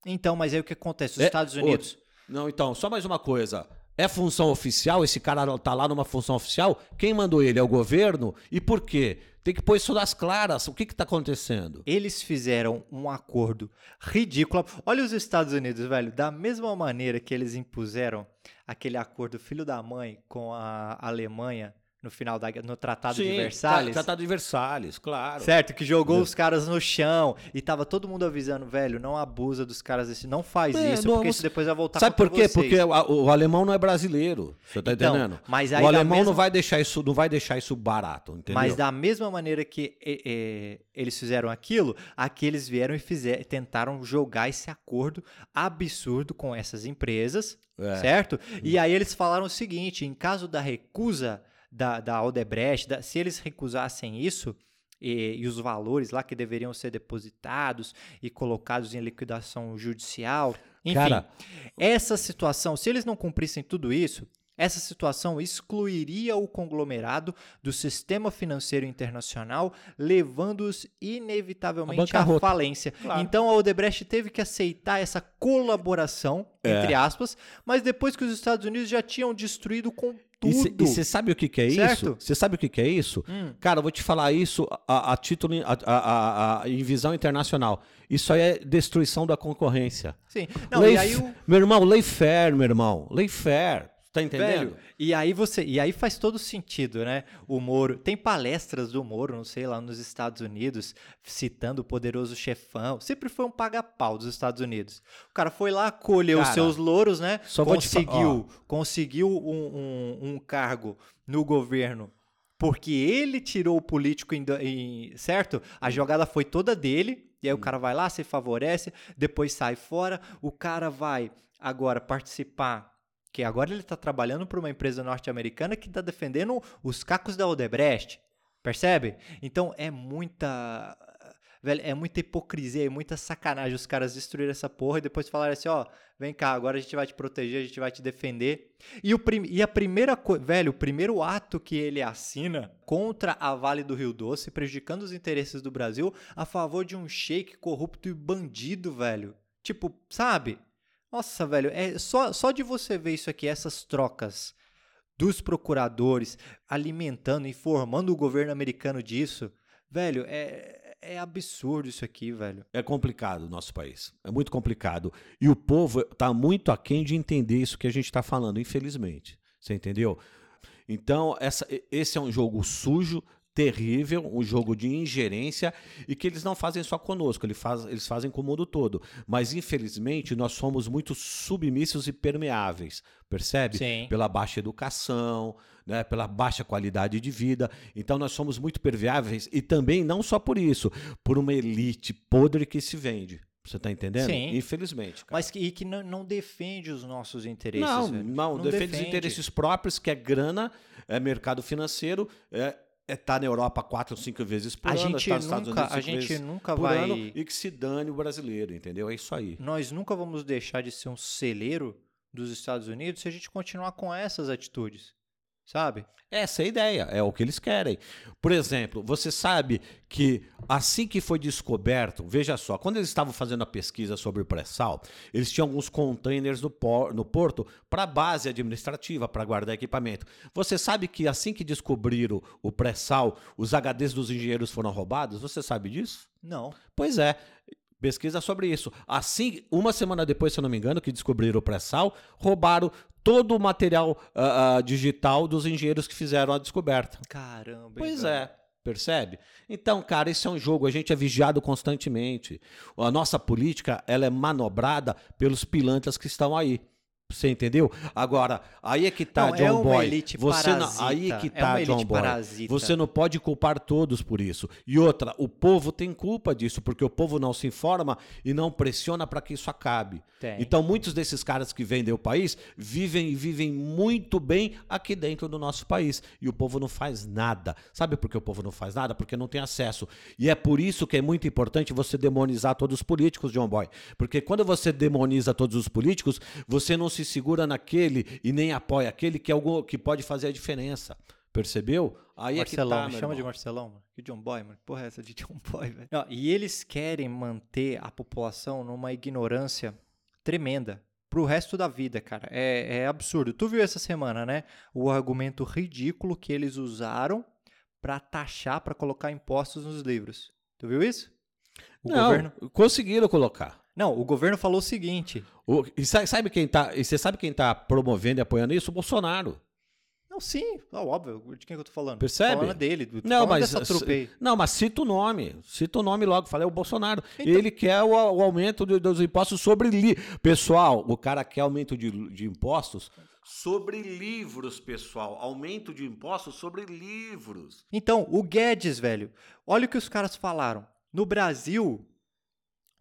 Então, mas aí o que acontece? Os É, Estados Unidos. Não, então, só mais uma coisa. É função oficial? Esse cara tá lá numa função oficial? Quem mandou ele? É o governo? E por quê? Tem que pôr isso nas claras. O que que tá acontecendo? Eles fizeram um acordo ridículo. Olha os Estados Unidos, velho. Da mesma maneira que eles impuseram aquele acordo filho da mãe com a Alemanha no final da no Tratado de Versalhes. Tratado de Versalhes, claro. Certo, que jogou os caras no chão e tava todo mundo avisando, velho, não abusa dos caras desse, não faz É, isso, não, porque isso depois vai voltar Sabe por quê? vocês. Porque o, o alemão não é brasileiro. Você tá Então, entendendo? mas aí o alemão não mesma- vai deixar isso, não vai deixar isso barato, entendeu? Mas da mesma maneira que é, é, eles fizeram aquilo, aqui eles vieram e fizer, tentaram jogar esse acordo absurdo com essas empresas, É. certo? E aí eles falaram o seguinte: em caso da recusa da, da Odebrecht, da- se eles recusassem isso. E, e os valores lá que deveriam ser depositados e colocados em liquidação judicial. Enfim, Cara- essa situação, se eles não cumprissem tudo isso, essa situação excluiria o conglomerado do sistema financeiro internacional, levando-os inevitavelmente À falência. Claro. Então a Odebrecht teve que aceitar essa colaboração, É. entre aspas, mas depois que os Estados Unidos já tinham destruído com E tudo. você sabe o que, que é Certo? isso? Você sabe o que, que é isso? Hum. Cara, eu vou te falar isso a, a título a, a- a- em visão internacional. Isso aí é destruição da concorrência. Sim. Não, Lei e aí o Meu irmão, lei fair, meu irmão. Lei fair. Tá entendendo? Velho, e aí você, e aí faz todo sentido, né? O Moro, tem palestras do Moro, não sei, lá nos Estados Unidos, citando o poderoso chefão. Sempre foi um paga-pau dos Estados Unidos. O cara foi lá, colheu os seus louros, né? só conseguiu, conseguiu um, um- um cargo no governo. Porque ele tirou o político, em, em- certo? A jogada foi toda dele. E aí o cara vai lá, se favorece, depois sai fora. O cara vai agora participar que agora ele está trabalhando para uma empresa norte-americana que está defendendo os cacos da Odebrecht. Percebe? Então é muita. Velho, é muita hipocrisia, é muita sacanagem os caras destruírem essa porra e depois falarem assim: ó, vem cá, agora a gente vai te proteger, a gente vai te defender. E, o prim... e a primeira coisa, velho, o primeiro ato que ele assina contra a Vale do Rio Doce, prejudicando os interesses do Brasil a favor de um sheik corrupto e bandido, velho. Tipo, sabe? Nossa, velho, é só, só de você ver isso aqui, essas trocas dos procuradores alimentando, informando o governo americano disso, velho, é, é absurdo isso aqui, velho. É complicado o nosso país. É muito complicado. E o povo está muito aquém de entender isso que a gente está falando, infelizmente. Você entendeu? Então, essa- esse é um jogo sujo, terrível, um jogo de ingerência e que eles não fazem só conosco, eles, faz, eles fazem com o mundo todo. Mas infelizmente nós somos muito submissos e permeáveis, percebe? Sim. Pela baixa educação, né, pela baixa qualidade de vida. Então nós somos muito permeáveis e também não só por isso, por uma elite podre que se vende. Você tá entendendo? Sim. Infelizmente. Cara. Mas que, e que não, não defende os nossos interesses. Não, velho. não, defende, os interesses próprios, que é grana, é mercado financeiro, é é tá na Europa quatro ou cinco vezes por A ano, gente tá nos Estados nunca- Unidos a gente vezes nunca por vai- ano e que se dane o brasileiro, entendeu? É isso aí. Nós nunca vamos deixar de ser um celeiro dos Estados Unidos se a gente continuar com essas atitudes. Sabe? Essa é a ideia, é o que eles querem. Por exemplo, você sabe que assim que foi descoberto, veja só, quando eles estavam fazendo a pesquisa sobre o pré-sal, eles tinham alguns containers no, por- no porto para base administrativa, para guardar equipamento. Você sabe que assim que descobriram o pré-sal, os HDs dos engenheiros foram roubados? Você sabe disso? Não. Pois é. Pesquisa sobre isso. Assim, uma semana depois, se eu não me engano, que descobriram o pré-sal, roubaram todo o material ah, ah, digital dos engenheiros que fizeram a descoberta. Caramba. Pois é. Percebe? Então, cara, isso é um jogo, a gente é vigiado constantemente. A nossa política, ela é manobrada pelos pilantras que estão aí. Você entendeu? Agora, aí é que tá, Não, John é Boy. elite você não, aí é que é tá, uma John Boy. parasita. Você não pode culpar todos por isso. E outra, o povo tem culpa disso, porque o povo não se informa e não pressiona para que isso acabe. Tem. Então, muitos desses caras que vendem o país vivem e vivem muito bem aqui dentro do nosso país. E o povo não faz nada. Sabe por que o povo não faz nada? Porque não tem acesso. E é por isso que é muito importante você demonizar todos os políticos, John Boy. Porque quando você demoniza todos os políticos, você não se segura naquele e nem apoia aquele que, é algo, que pode fazer a diferença. Percebeu? Aí Marcelão, é tá, me chama de. Marcelão, mano. Que John Boy, mano. Porra, é essa de John Boy, velho. E eles querem manter a população numa ignorância tremenda. Pro resto da vida, cara. É, é absurdo. Tu viu essa semana, né? O argumento ridículo que eles usaram pra taxar, pra colocar impostos nos livros. Tu viu isso? O não, governo. conseguiram colocar. Não, o governo falou o seguinte. O- e sa- sabe quem tá, e você sabe quem tá promovendo e apoiando isso? O Bolsonaro. Não, sim, é óbvio. De quem que eu tô falando? Percebe? Tô falando dele. Tô Não, mas não, mas cita o nome, cita o nome logo, falei é o Bolsonaro. Então- Ele quer o, o aumento do- dos impostos sobre li... pessoal. O cara quer aumento de, de impostos sobre livros, pessoal. Aumento de impostos sobre livros. Então, o Guedes, velho, olha o que os caras falaram. No Brasil,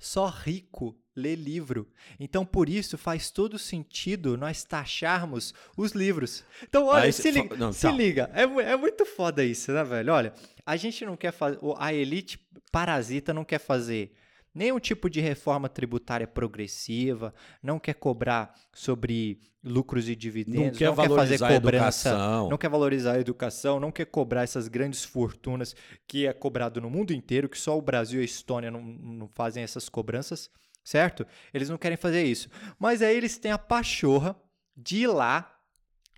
só rico lê livro. Então, por isso, faz todo sentido nós taxarmos os livros. Então, olha, Aí se, liga. não, se liga. É, é muito foda isso, né, velho? Olha, a gente não quer fazer. A elite parasita não quer fazer nenhum tipo de reforma tributária progressiva, não quer cobrar sobre lucros e dividendos, Não quer fazer valorizar a cobrança, não quer valorizar a educação, não quer cobrar essas grandes fortunas que é cobrado no mundo inteiro, que só o Brasil e a Estônia não, não fazem essas cobranças, certo? Eles não querem fazer isso. Mas aí eles têm a pachorra de ir lá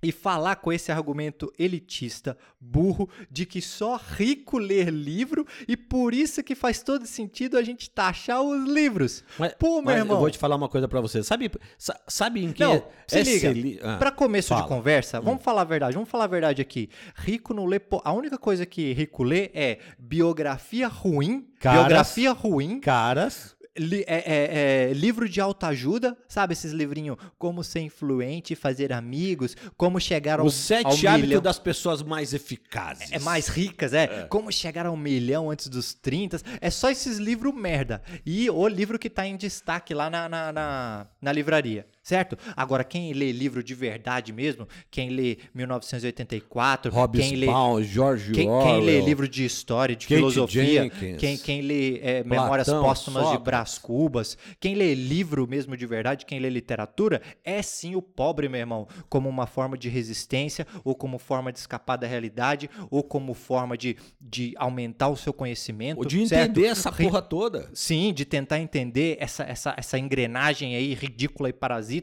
e falar com esse argumento elitista, burro, de que só rico lê livro e por isso que faz todo sentido a gente taxar os livros. Mas, Pô, meu mas irmão. eu vou te falar uma coisa pra você. Sabe, sa- sabe em que Não, é, se é liga. seli- ah, Pra começo fala. Hum. de conversa, vamos falar a verdade, vamos falar a verdade aqui. Rico não lê. po- A única coisa que rico lê é biografia ruim, Caras. biografia ruim, caras. Li- é, é- é livro de autoajuda, sabe esses livrinhos? Como ser influente, fazer amigos, como chegar ao, Os sete ao hábitos milhão. das pessoas mais eficazes. É mais ricas, é. Como chegar ao milhão antes dos 30. É só esses livros merda. E o livro que tá em destaque lá na, na, na, na livraria. Certo? Agora, quem lê livro de verdade mesmo, quem lê 1984, Hobbes quem lê. Baum, George Quem, quem Orwell. lê livro de história, de Kate filosofia, Jenkins, quem, quem lê é, Memórias Platão, Póstumas de Sócrates. Brás Cubas, quem lê livro mesmo de verdade, quem lê literatura, é sim o pobre, meu irmão, como uma forma de resistência, ou como forma de escapar da realidade, ou como forma de, de aumentar o seu conhecimento. Ou de certo? entender essa Ri- porra toda. Sim, de tentar entender essa, essa, essa engrenagem aí ridícula e parasita.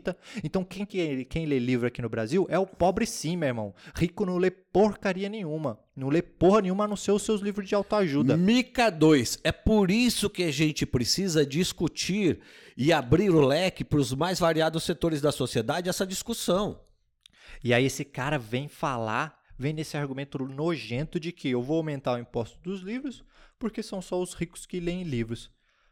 Então, quem, que, quem lê livro aqui no Brasil é o pobre sim, meu irmão. Rico não lê porcaria nenhuma. Não lê porra nenhuma a não ser os seus livros de autoajuda. Mica 2. É por isso que a gente precisa discutir e abrir o leque para os mais variados setores da sociedade essa discussão. E aí esse cara vem falar, vem nesse argumento nojento de que eu vou aumentar o imposto dos livros porque são só os ricos que leem livros.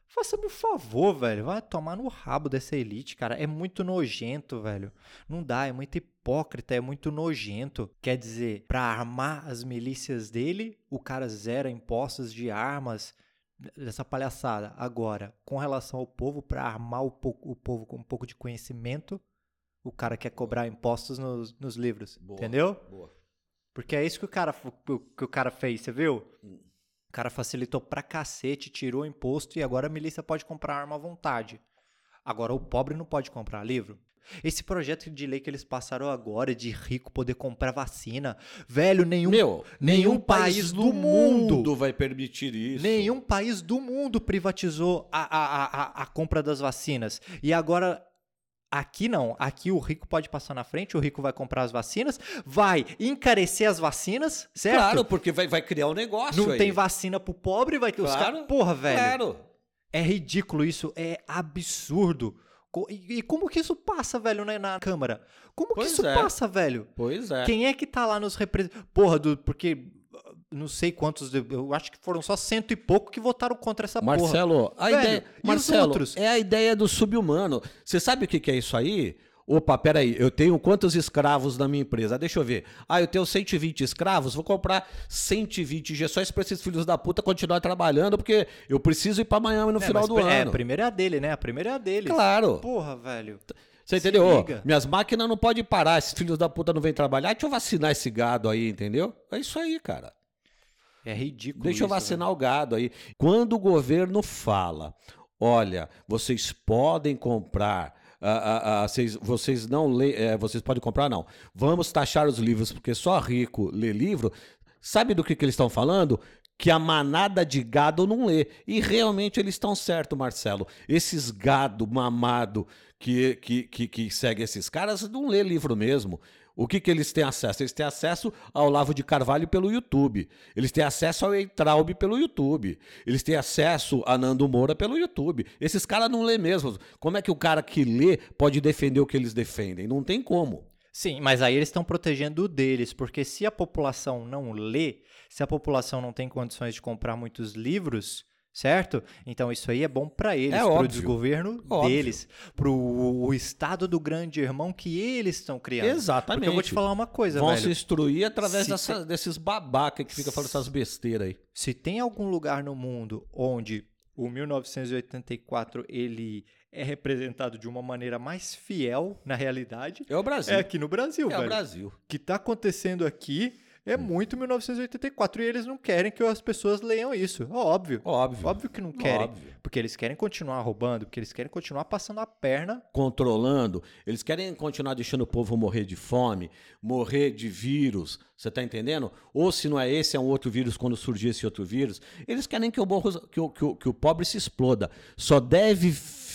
Faça-me o favor, velho. Vai tomar no rabo dessa elite, cara. É muito nojento, velho. Não dá, é muito hipócrita, é muito nojento. Quer dizer, para armar as milícias dele, o cara zera impostos de armas, dessa palhaçada. Agora, com relação ao povo, para armar o, po o, povo com um pouco de conhecimento, o cara quer cobrar impostos nos, nos livros. Boa, entendeu? Boa. Porque é isso que o cara, que o cara fez, você viu? O cara facilitou pra cacete, tirou o imposto e agora a milícia pode comprar arma à vontade. Agora o pobre não pode comprar livro. Esse projeto de lei que eles passaram agora de rico poder comprar vacina, velho, nenhum Meu, nenhum país do mundo vai permitir isso. Nenhum país do mundo privatizou a, a, a, a compra das vacinas. E agora Aqui não, aqui o rico pode passar na frente, o rico vai comprar as vacinas, vai encarecer as vacinas, certo? Claro, porque vai, vai criar um negócio Não aí. tem vacina pro pobre, vai ter os Claro, caras. Porra, velho. Claro. É ridículo isso, é absurdo. E, como que isso passa, velho, na, na Câmara? Como Pois que isso é. passa, velho? Pois é. Quem é que tá lá nos representantes? Porra, do, porque não sei quantos, eu acho que foram só cento e pouco que votaram contra essa porra. Marcelo, a Velho, ideia, Marcelo, é a ideia do subhumano. Você sabe o que, que é isso aí? Opa, peraí, eu tenho quantos escravos na minha empresa? Deixa eu ver. Ah, eu tenho 120 escravos, vou comprar 120 injeções para esses filhos da puta continuar trabalhando, porque eu preciso ir para Miami no É, final do É, ano. a primeira é a dele, né? A primeira é a dele. Claro. Porra, velho. Você entendeu? Liga. minhas máquinas não podem parar, esses filhos da puta não vêm trabalhar. Deixa eu vacinar esse gado aí, entendeu? É isso aí, cara. É ridículo Deixa eu isso, vacinar o gado aí. Quando o governo fala, olha, vocês podem comprar. ah, ah, ah, vocês, vocês não lê, é, vocês podem comprar não. Vamos taxar os livros porque só rico lê livro. Sabe do que, que eles estão falando? Que a manada de gado não lê. E realmente eles estão certo, Marcelo. Esses gado mamado que, que, que, que segue esses caras não lê livro mesmo. O que, que eles têm acesso? Eles têm acesso ao Lavo de Carvalho pelo YouTube. Eles têm acesso ao Eitraub pelo YouTube. Eles têm acesso a Nando Moura pelo YouTube. Esses caras não lê mesmo. Como é que o cara que lê pode defender o que eles defendem? Não tem como. Sim, mas aí eles estão protegendo o deles, porque se a população não lê, se a população não tem condições de comprar muitos livros, certo? Então isso aí é bom para eles, É para o desgoverno Óbvio. deles, para o estado do grande irmão que eles estão criando. Exatamente. Porque eu vou te falar uma coisa, Vão velho. se instruir através dessa- desses babaca que fica falando essas besteiras aí. Se tem algum lugar no mundo onde o 1984 ele é representado de uma maneira mais fiel na realidade, É o Brasil. é aqui no Brasil, É o velho. Brasil. O que tá acontecendo aqui é muito 1984 e eles não querem que as pessoas leiam isso. Óbvio. Óbvio. Óbvio que não querem. Óbvio. Porque eles querem continuar roubando, porque eles querem continuar passando a perna. controlando, eles querem continuar deixando o povo morrer de fome, morrer de vírus, você tá entendendo? Ou se não é esse, é um outro vírus quando surgir esse outro vírus. Eles querem que o, morro- que o, que o, que o pobre se exploda. Só deve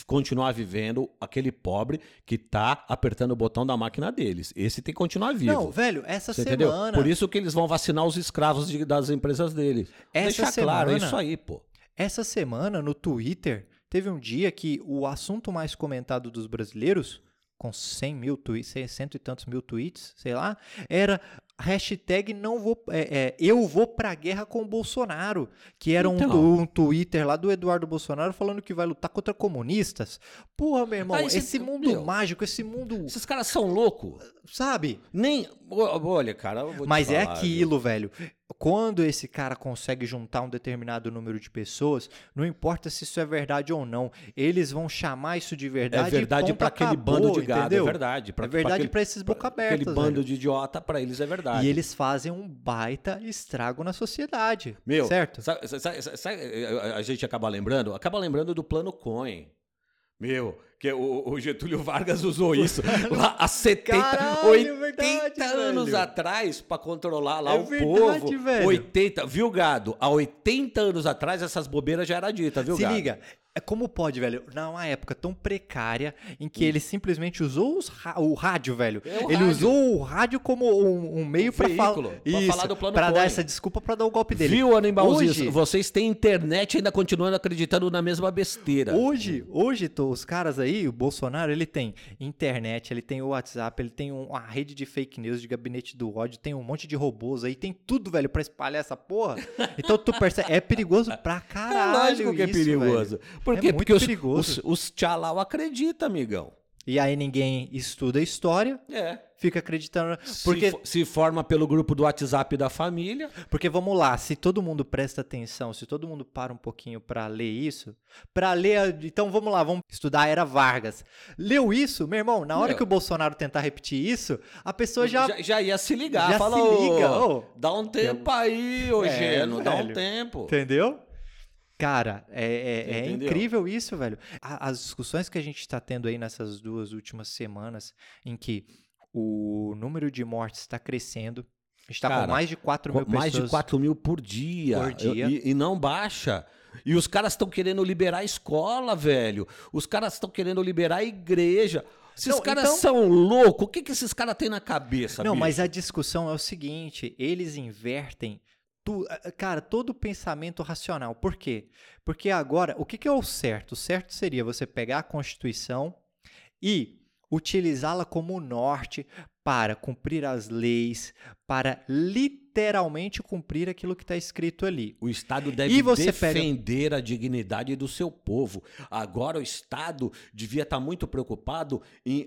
continuar vivendo aquele pobre que tá apertando o botão da máquina deles. Esse tem que continuar vivo. Não, velho, essa Você entendeu? semana. Por isso que eles vão vacinar os escravos de- das empresas deles. Essa Deixar claro, é semana- isso aí, pô. Essa semana no Twitter teve um dia que o assunto mais comentado dos brasileiros, com 100 mil tweets, 600 e tantos mil tweets, sei lá, era hashtag não vou, é, é, eu vou pra guerra com o Bolsonaro, que era um, Então. tu- um Twitter lá do Eduardo Bolsonaro falando que vai lutar contra comunistas. Porra, meu irmão, cê- esse mundo meu, mágico, esse mundo, Esses caras são loucos. sabe? Nem. Olha, cara. Mas é falar, viu? aquilo, velho. Quando esse cara consegue juntar um determinado número de pessoas, não importa se isso é verdade ou não, eles vão chamar isso de É verdade. verdade para para aquele bando de gado, entendeu? é verdade. Pra, É verdade pra esses boca abertas, Aquele bando velho. de idiota, pra eles é verdade. E eles fazem um baita estrago na sociedade. Meu, certo? sabe- sabe- sabe- a gente acaba lembrando? Acaba lembrando do plano Cohen. Meu, que o, o Getúlio Vargas usou isso lá há 70, Caralho, 80 verdade, anos velho. atrás pra controlar lá É o verdade, povo. velho. 80, viu, gado? Há 80 anos atrás essas bobeiras já era dita, viu, Se gado? liga, é como pode, velho, numa época tão precária em Hum. que ele simplesmente usou o rádio, velho. É o ele rádio. usou o rádio como um, um meio Um pra, fal- falar do plano pra dar essa desculpa pra dar o golpe dele. Viu, Animalzinho? Hoje- Vocês têm internet ainda continuando acreditando na mesma besteira. Hoje, hoje, tô, os caras aí, o Bolsonaro, ele tem internet, ele tem o WhatsApp, ele tem um- uma rede de fake news, de gabinete do ódio, tem um monte de robôs aí, tem tudo, velho, pra espalhar essa porra. Então tu percebe, é perigoso pra caralho. é lógico que é isso, perigoso. velho. Por É quê? Porque os, perigoso. os, os tchalau acreditam, amigão. E aí ninguém estuda a história, É. fica acreditando. Se Porque, fo- se forma pelo grupo do WhatsApp da família. porque vamos lá, se todo mundo presta atenção, se todo mundo para um pouquinho pra ler isso, pra ler, então vamos lá, vamos estudar a era Vargas. Leu isso, meu irmão, na hora Meu. que o Bolsonaro tentar repetir isso, a pessoa já, Já, já ia se ligar. já Fala, se liga. Dá um tempo aí, ô É, Geno, dá um tempo. Entendeu? Cara, é, é- é incrível isso, velho. As discussões que a gente está tendo aí nessas duas últimas semanas, em que o número de mortes está crescendo, está Cara, com mais de 4 mil Mais pessoas. de 4 mil por dia. Por dia. E, e não baixa. E os caras estão querendo liberar a escola, velho. Os caras estão querendo liberar a igreja. Esses Não, caras então- são loucos. O que, que esses caras têm na cabeça, Não, bicho? mas a discussão é o seguinte: eles invertem. Tu- cara, todo pensamento racional. Por quê? Porque agora, o que, que é o certo? O certo seria você pegar a Constituição e utilizá-la como norte para cumprir as leis, para literalmente cumprir aquilo que está escrito ali. O Estado deve você pega- defender a dignidade do seu povo. Agora, o Estado devia estar muito preocupado em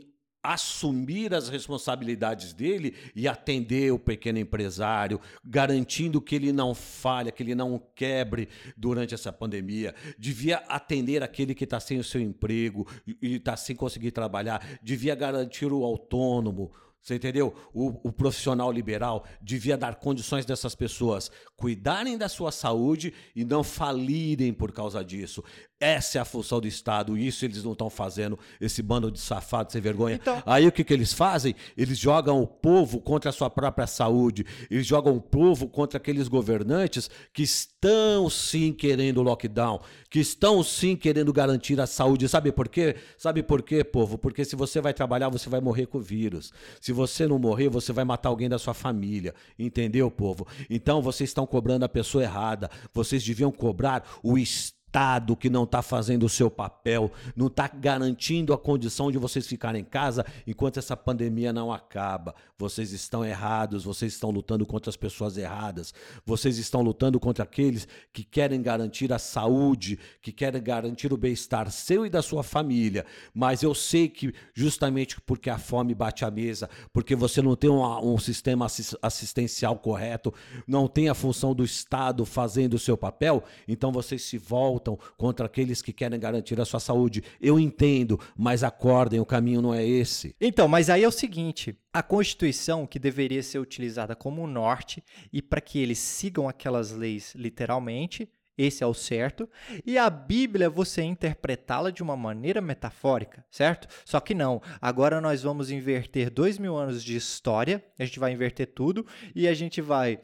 assumir as responsabilidades dele e atender o pequeno empresário, garantindo que ele não falha, que ele não quebre durante essa pandemia. Devia atender aquele que está sem o seu emprego e está sem conseguir trabalhar. Devia garantir o autônomo. Você entendeu? O, o profissional liberal devia dar condições dessas pessoas cuidarem da sua saúde e não falirem por causa disso. Essa é a função do Estado, isso eles não estão fazendo, esse bando de safados sem vergonha. Então- Aí o que, que eles fazem? Eles jogam o povo contra a sua própria saúde, eles jogam o povo contra aqueles governantes que estão sim querendo lockdown, que estão sim querendo garantir a saúde. Sabe por quê? Sabe por quê, povo? Porque se você vai trabalhar, você vai morrer com o vírus. Se você não morrer, você vai matar alguém da sua família. Entendeu, povo? Então vocês estão cobrando a pessoa errada. Vocês deviam cobrar o Estado. Estado que não está fazendo o seu papel, não está garantindo a condição de vocês ficarem em casa enquanto essa pandemia não acaba. Vocês estão errados, vocês estão lutando contra as pessoas erradas, vocês estão lutando contra aqueles que querem garantir a saúde, que querem garantir o bem-estar seu e da sua família. Mas eu sei que justamente porque a fome bate à mesa, porque você não tem um, um sistema assis- assistencial correto, não tem a função do Estado fazendo o seu papel, então vocês se voltam contra aqueles que querem garantir a sua saúde. Eu entendo, mas acordem, o caminho não é esse. Então, mas aí é o seguinte: a Constituição, que deveria ser utilizada como norte e para que eles sigam aquelas leis literalmente, esse é o certo, e a Bíblia você interpretá-la de uma maneira metafórica, certo? Só que não. Agora nós vamos inverter dois mil anos de história, a gente vai inverter tudo e a gente vai.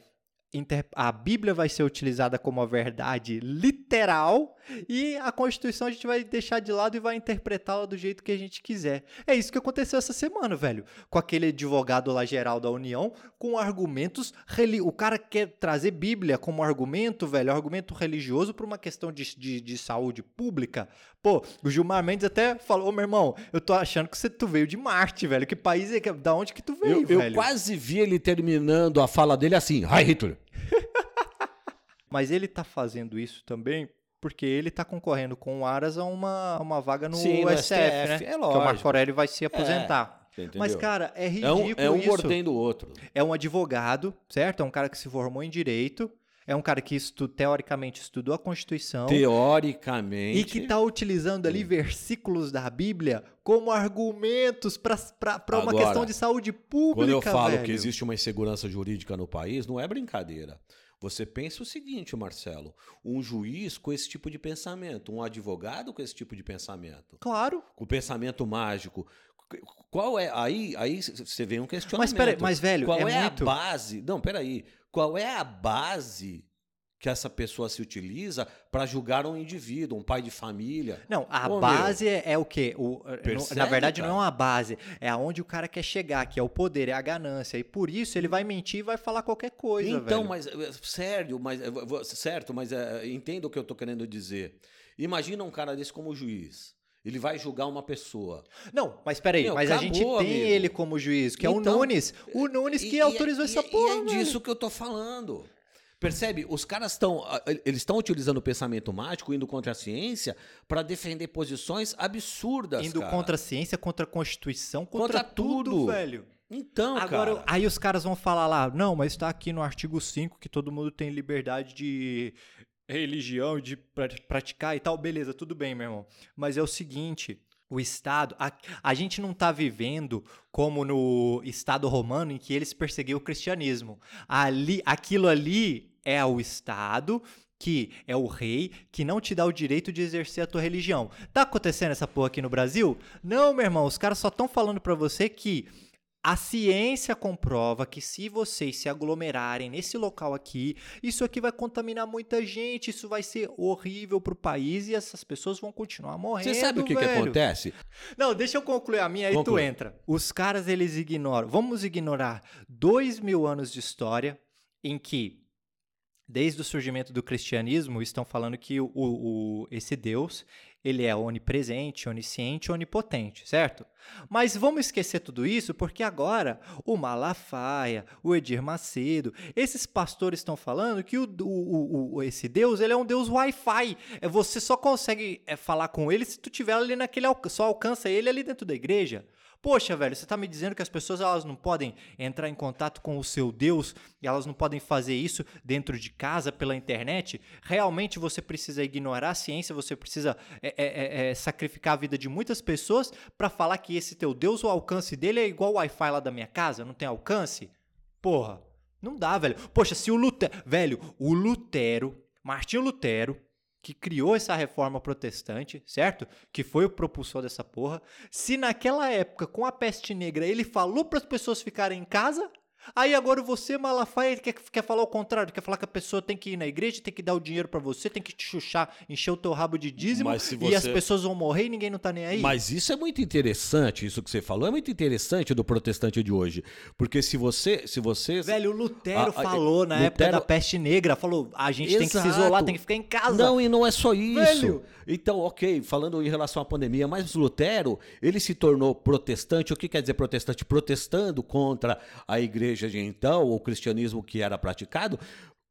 A Bíblia vai ser utilizada como a verdade literal e a Constituição a gente vai deixar de lado e vai interpretá-la do jeito que a gente quiser. É isso que aconteceu essa semana, velho. Com aquele advogado lá geral da União, com argumentos. Reli... O cara quer trazer Bíblia como argumento, velho, argumento religioso para uma questão de, de, de saúde pública. Pô, o Gilmar Mendes até falou: Ô, meu irmão, eu tô achando que você, tu veio de Marte, velho. Que país é que. Da onde que tu veio, Eu, eu velho? quase vi ele terminando a fala dele assim: Hi Hitler. Mas ele tá fazendo isso também porque ele tá concorrendo com o Aras a uma, uma vaga no, Sim, no STF, né? é que o lógico. Marco Aurélio vai se aposentar. Você entendeu? Mas, cara, é é ridículo um, é um isso. mordendo o outro. É um advogado, certo? É um cara que se formou em direito. É um cara que estu, teoricamente estudou a Constituição. Teoricamente. E que tá utilizando ali versículos da Bíblia como argumentos para uma Agora, questão de saúde pública. Quando eu falo velho. que existe uma insegurança jurídica no país, não é brincadeira. Você pensa o seguinte, Marcelo: um juiz com esse tipo de pensamento, um advogado com esse tipo de pensamento, Claro. com pensamento mágico. Qual é. Aí, aí você vem um questionamento. Mas, peraí, mas, velho, Qual é é, muito- a base? Não, peraí. Qual é a base que essa pessoa se utiliza para julgar um indivíduo, um pai de família? Não, a Ô, meu, base é, é o quê? O, na Percebe, verdade, não é cara? uma base. É aonde o cara quer chegar, que é o poder, é a ganância. E por isso ele vai mentir e vai falar qualquer coisa, Então, velho. mas eh, sério, mas eh, certo, mas eh, entenda o que eu tô querendo dizer. Imagina um cara desse como juiz. Ele vai julgar uma pessoa. Não, mas peraí, Meu, mas a gente acabou, tem amigo. ele como juiz, que é Então, o Nunes. O Nunes que E- e- autorizou e- essa porra. E é velho. disso que eu tô falando. Percebe? Os caras estão. Eles estão utilizando o pensamento mágico, indo contra a ciência, para defender posições absurdas. Indo cara. contra a ciência, contra a Constituição, contra, Contra tudo, tudo. velho. Então, Agora, cara. aí os caras vão falar lá, não, mas tá aqui no artigo 5 que todo mundo tem liberdade de religião, de pra- praticar e tal. Beleza, tudo bem, meu irmão. Mas é o seguinte, o Estado, a, a gente não tá vivendo como no Estado romano em que eles perseguiam o cristianismo. Ali, aquilo ali é o Estado que é o rei que não te dá o direito de exercer a tua religião. Tá acontecendo essa porra aqui no Brasil? Não, meu irmão, os caras só estão falando pra você que a ciência comprova que se vocês se aglomerarem nesse local aqui, isso aqui vai contaminar muita gente, isso vai ser horrível pro país e essas pessoas vão continuar morrendo. Você sabe o que, que acontece? Não, deixa eu concluir a minha, aí tu entra. Os caras, eles ignoram. Vamos ignorar dois mil anos de história em que, desde o surgimento do cristianismo, estão falando que o, o- esse Deus, ele é onipresente, onisciente, onipotente, certo? Mas vamos esquecer tudo isso porque agora o Malafaia, o Edir Macedo, esses pastores estão falando que o, o- o- esse Deus ele é um Deus Wi-Fi. É, você só consegue é, falar com ele se tu tiver ali naquele só alcança ele ali dentro da igreja. Poxa, velho, você tá me dizendo que as pessoas elas não podem entrar em contato com o seu Deus e elas não podem fazer isso dentro de casa pela internet? Realmente você precisa ignorar a ciência, você precisa é, é, é, é, sacrificar a vida de muitas pessoas para falar que esse teu Deus, o alcance dele é igual o Wi-Fi lá da minha casa, não tem alcance? Porra, não dá, velho. Poxa, se o Lutero. Velho, o Lutero, Martinho Lutero, que criou essa reforma protestante, certo? Que foi o propulsor dessa porra. Se naquela época, com a peste negra, ele falou para as pessoas ficarem em casa, aí agora você, Malafaia, quer, quer falar o contrário, quer falar que a pessoa tem que ir na igreja, tem que dar o dinheiro para você, tem que te chuchar, encher o teu rabo de dízimo, se e as você- pessoas vão morrer e ninguém não tá nem aí. Mas isso é muito interessante, isso que você falou é muito interessante do protestante de hoje. Porque se você. Se você Velho, o Lutero Ah, ah, falou na época Lutero- da peste negra, falou, a gente tem que se Exato. isolar, tem que ficar em casa. Não, e não é só isso. Velho. Então, ok, falando em relação à pandemia, mas Lutero, ele se tornou protestante. O que quer dizer protestante? Protestando contra a igreja de então, o cristianismo que era praticado.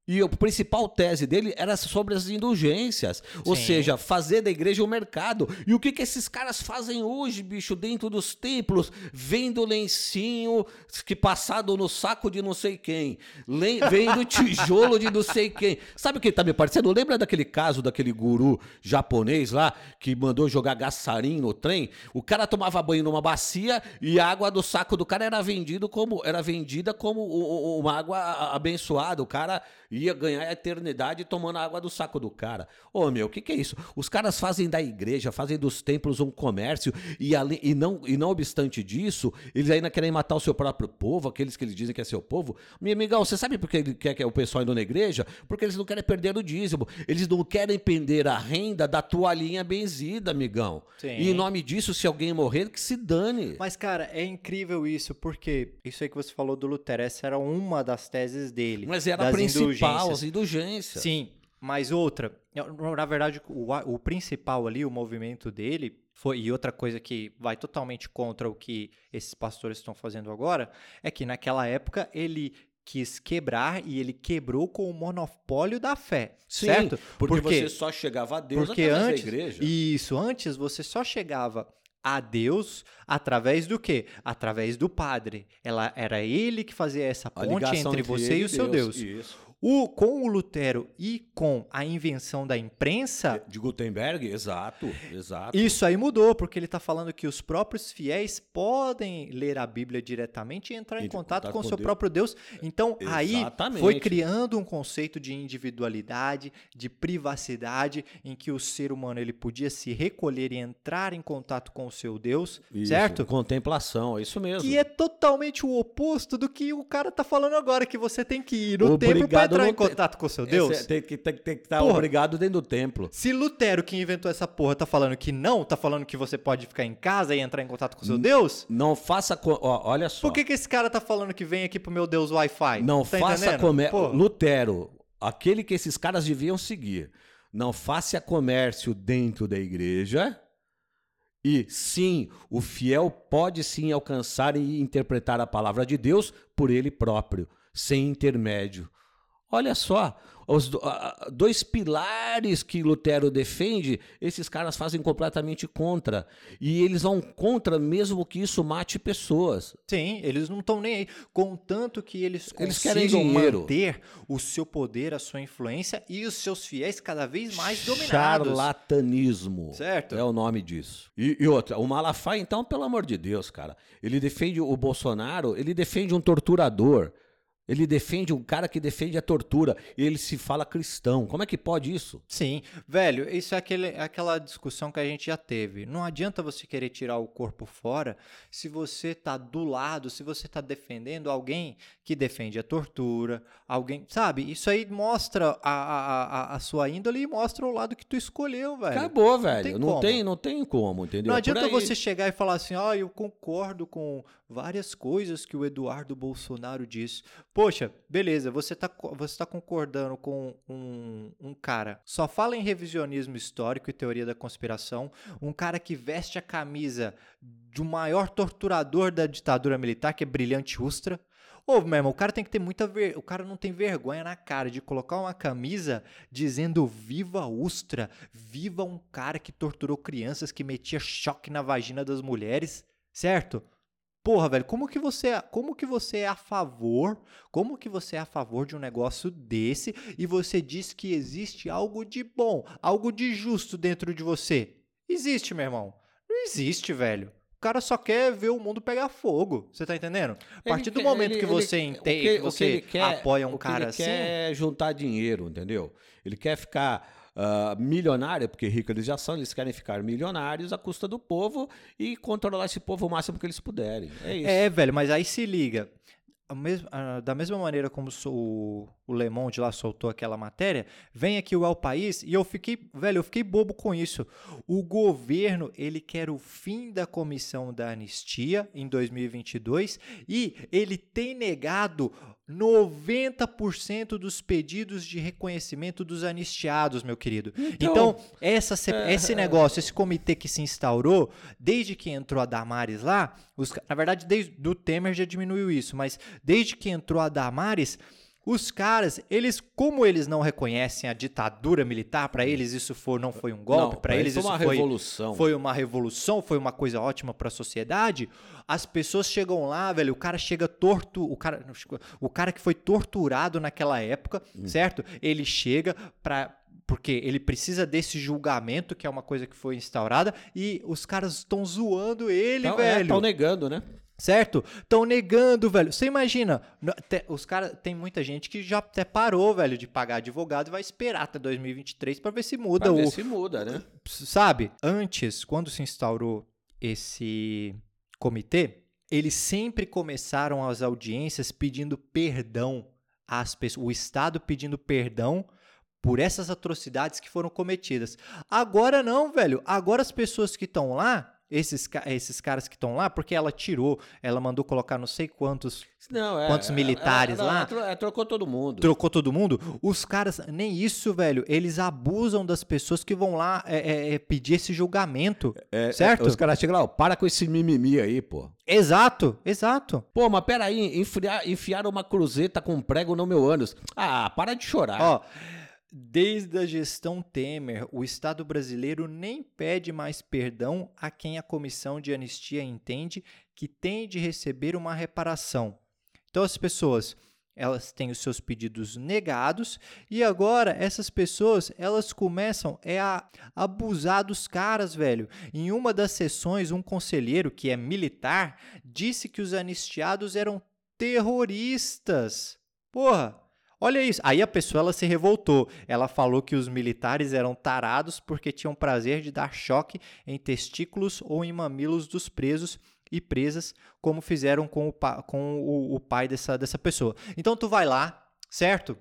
E a principal tese dele era sobre as indulgências. Ou Sim. seja, fazer da igreja um mercado. E o que, que esses caras fazem hoje, bicho, dentro dos templos? Vendo lencinho que passado no saco de não sei quem. Len- Vendo tijolo de não sei quem. Sabe o que tá me parecendo? Lembra daquele caso daquele guru japonês lá que mandou jogar gassarim no trem? O cara tomava banho numa bacia e a água do saco do cara era vendido como era vendida como uma água abençoada. O cara ia ganhar a eternidade tomando a água do saco do cara. Ô meu, o que, que é isso? Os caras fazem da igreja, fazem dos templos um comércio e, ali, e, não, e não obstante disso, eles ainda querem matar o seu próprio povo, aqueles que eles dizem que é seu povo. Minha amigão, você sabe por que ele quer que o pessoal indo na igreja? Porque eles não querem perder o dízimo. Eles não querem perder a renda da toalhinha benzida, amigão. Sim. E em nome disso, se alguém morrer, que se dane. Mas, cara, é incrível isso, porque isso aí que você falou do Lutero, essa era uma das teses dele. Mas era a principal, indulgências. as indulgências. Sim, mas outra, na verdade, o, o principal ali, o movimento dele, foi, e outra coisa que vai totalmente contra o que esses pastores estão fazendo agora, é que naquela época ele quis quebrar e ele quebrou com o monopólio da fé, Sim, certo? Porque Por quê? você só chegava a Deus Porque através antes, da igreja. isso, antes você só chegava a Deus através do quê? Através do Padre. Ela era ele que fazia essa ponte ligação entre você e o seu Deus. Isso. O, com o Lutero e com a invenção da imprensa, De Gutenberg, exato, exato. isso aí mudou, porque ele está falando que os próprios fiéis podem ler a Bíblia diretamente e entrar em contato contato com o seu Deus. próprio Deus. Então, aí foi criando um conceito de individualidade, de privacidade, em que o ser humano ele podia se recolher e entrar em contato com o seu Deus, Isso, certo? Contemplação, é isso mesmo. Que é totalmente o oposto do que o cara tá falando agora, que você tem que ir no templo Obrigado entrar no em contato com o seu Deus. Esse- tem que tem, tem que estar Porra. obrigado dentro do templo. Se Lutero, que inventou essa porra, tá falando que não, tá falando que você pode ficar em casa e entrar em contato com o seu Deus, Não faça. ó, olha só. por que, que esse cara tá falando que vem aqui pro meu Deus Wi-Fi? Não Tá faça comércio. Lutero, aquele que esses caras deviam seguir. Não faça comércio dentro da igreja E sim, o fiel pode sim alcançar e interpretar a palavra de Deus por ele próprio, sem intermédio. Olha só, os dois pilares que Lutero defende, esses caras fazem completamente contra. E eles vão contra mesmo que isso mate pessoas. Sim, eles não estão nem aí. Contanto que eles, eles querem manter o seu poder, a sua influência e os seus fiéis cada vez mais dominados. Charlatanismo. Certo. É o nome disso. E, e outra, o Malafaia, então, pelo amor de Deus, cara, ele defende o Bolsonaro, ele defende um torturador. Ele defende um cara que defende a tortura. E ele se fala cristão. Como é que pode isso? Sim, velho, isso é aquele, aquela discussão que a gente já teve. Não adianta você querer tirar o corpo fora se você tá do lado, se você tá defendendo alguém que defende a tortura, alguém. Sabe? Isso aí mostra a, a, a, a sua índole e mostra o lado que tu escolheu, velho. Acabou, velho. Não tem, não tem, não tem como, entendeu? Não adianta você chegar e falar assim, ó, oh, eu concordo com várias coisas que o Eduardo Bolsonaro diz. Poxa, beleza, você está você tá concordando com um, um cara. Só fala em revisionismo histórico e teoria da conspiração. Um cara que veste a camisa do maior torturador da ditadura militar, que é Brilhante Ustra. Ô, meu irmão, o cara tem que ter muita ver... O cara não tem vergonha na cara de colocar uma camisa dizendo viva Ustra, viva um cara que torturou crianças, que metia choque na vagina das mulheres, certo? Porra, velho, como que você, é, como que você é a favor? Como que você é a favor de um negócio desse e você diz que existe algo de bom, algo de justo dentro de você? Existe, meu irmão. Não existe, velho. O cara só quer ver o mundo pegar fogo. Você tá entendendo? A partir do momento ele, que você ele, entende, que, que, você que quer, apoia um cara assim, ele quer juntar dinheiro, entendeu? Ele quer ficar uh, milionária, porque rico eles já são, eles querem ficar milionários à custa do povo e controlar esse povo o máximo que eles puderem. É isso. É, velho, mas aí se liga. da mesma maneira como o, o Le Monde lá soltou aquela matéria, vem aqui o El País e eu fiquei, velho, eu fiquei bobo com isso. O governo, ele quer o fim da comissão da anistia em 2022 e ele tem negado 90% dos pedidos de reconhecimento dos anistiados, meu querido. Então, então essa, é, esse negócio, esse comitê que se instaurou, desde que entrou a Damares lá, os, na verdade, desde do Temer já diminuiu isso, mas desde que entrou a Damares, os caras, eles, como eles não reconhecem a ditadura militar, para eles isso for, não foi um golpe, para eles isso uma foi, revolução. foi uma revolução, foi uma coisa ótima para a sociedade. As pessoas chegam lá, velho, o cara chega torto, o cara, o cara que foi torturado naquela época, hum. certo? Ele chega para porque ele precisa desse julgamento, que é uma coisa que foi instaurada, e os caras estão zoando ele, então, velho. Estão é, negando, né? Certo? Estão negando, velho. Você imagina, os caras, tem muita gente que já até parou, velho, de pagar advogado e vai esperar até 2023 para ver se muda pra ver o se muda, né? Sabe? Antes, quando se instaurou esse comitê, eles sempre começaram as audiências pedindo perdão às pessoas, o Estado pedindo perdão por essas atrocidades que foram cometidas. Agora não, velho. Agora as pessoas que estão lá esses, esses caras que estão lá, porque ela tirou, ela mandou colocar não sei quantos, não, é, quantos militares é, lá. É, trocou todo mundo. Trocou todo mundo. Os caras, nem isso, velho, eles abusam das pessoas que vão lá é, é, é pedir esse julgamento. certo? os caras chegam lá, ó, para com esse mimimi aí, pô. Exato, exato. Pô, mas peraí, enfiar, enfiaram uma cruzeta com prego no meu ânus. Ah, para de chorar. Ó. Desde a gestão Temer, o Estado brasileiro nem pede mais perdão a quem a comissão de anistia entende que tem de receber uma reparação. Então, as pessoas elas têm os seus pedidos negados e agora essas pessoas elas começam é a abusar dos caras, velho. Em uma das sessões, um conselheiro que é militar disse que os anistiados eram terroristas. Porra, Olha isso. Aí a pessoa ela se revoltou. Ela falou que os militares eram tarados porque tinham prazer de dar choque em testículos ou em mamilos dos presos e presas, como fizeram com o, com o, o pai dessa, dessa pessoa. Então tu vai lá, certo?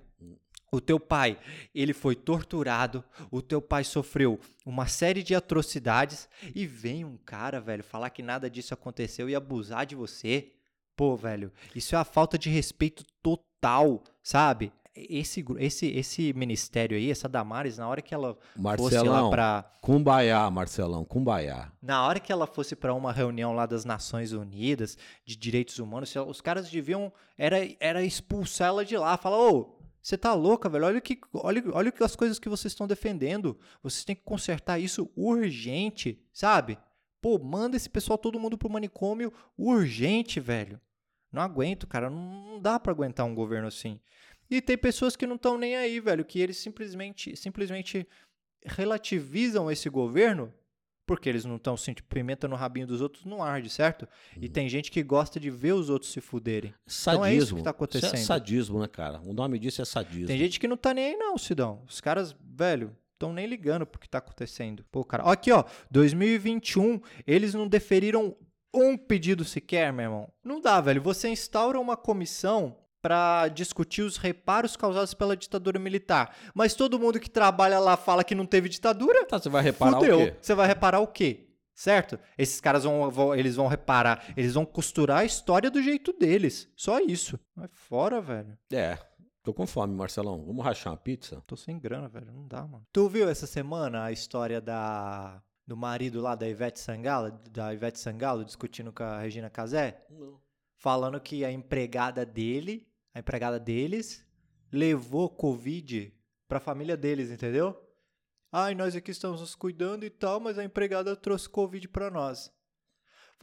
O teu pai, ele foi torturado, o teu pai sofreu uma série de atrocidades e vem um cara, velho, falar que nada disso aconteceu e abusar de você. Pô, velho, isso é a falta de respeito total, sabe? esse, esse, esse ministério aí, essa Damares, na hora que ela fosse lá Marcelão, pra. Cumbaiá, Marcelão, Cumbaiá. Na hora que ela fosse pra uma reunião lá das Nações Unidas de Direitos Humanos, os caras deviam era, era expulsar ela de lá, falar, ô, você tá louca, velho? Olha que, olha, olha as coisas que vocês estão defendendo. Vocês têm que consertar isso urgente, sabe? Pô, manda esse pessoal todo mundo pro manicômio urgente, velho. Não aguento, cara. Não, dá pra aguentar um governo assim. E tem pessoas que não estão nem aí, velho, que eles simplesmente, simplesmente relativizam esse governo porque eles não estão sentindo pimenta no rabinho dos outros, não arde, certo? E tem gente que gosta de ver os outros se fuderem. Sadismo. Não é isso que tá Isso acontecendo. é sadismo, né, cara? O nome disso é sadismo. Tem gente que não tá nem aí não, Sidão. Os caras, velho, estão nem ligando pro que tá acontecendo. Pô, cara, ó, aqui, ó, 2021, eles não deferiram um pedido sequer, meu irmão. Não dá, velho. Você instaura uma comissão pra discutir os reparos causados pela ditadura militar. Mas todo mundo que trabalha lá fala que não teve ditadura. Tá, você vai reparar Fudeu. o quê? Você vai reparar o quê? Certo? Esses caras vão, vão- eles vão reparar, eles vão costurar a história do jeito deles. Só isso. Vai fora, velho. É, tô com fome, Marcelão. Vamos rachar uma pizza? Tô sem grana, velho. Não dá, mano. Tu viu essa semana a história da do marido lá da Ivete Sangalo, da Ivete Sangalo discutindo com a Regina Casé, Não. falando que a empregada dele, a empregada deles levou covid pra família deles, entendeu? Ai, nós aqui estamos nos cuidando e tal, mas a empregada trouxe covid pra nós.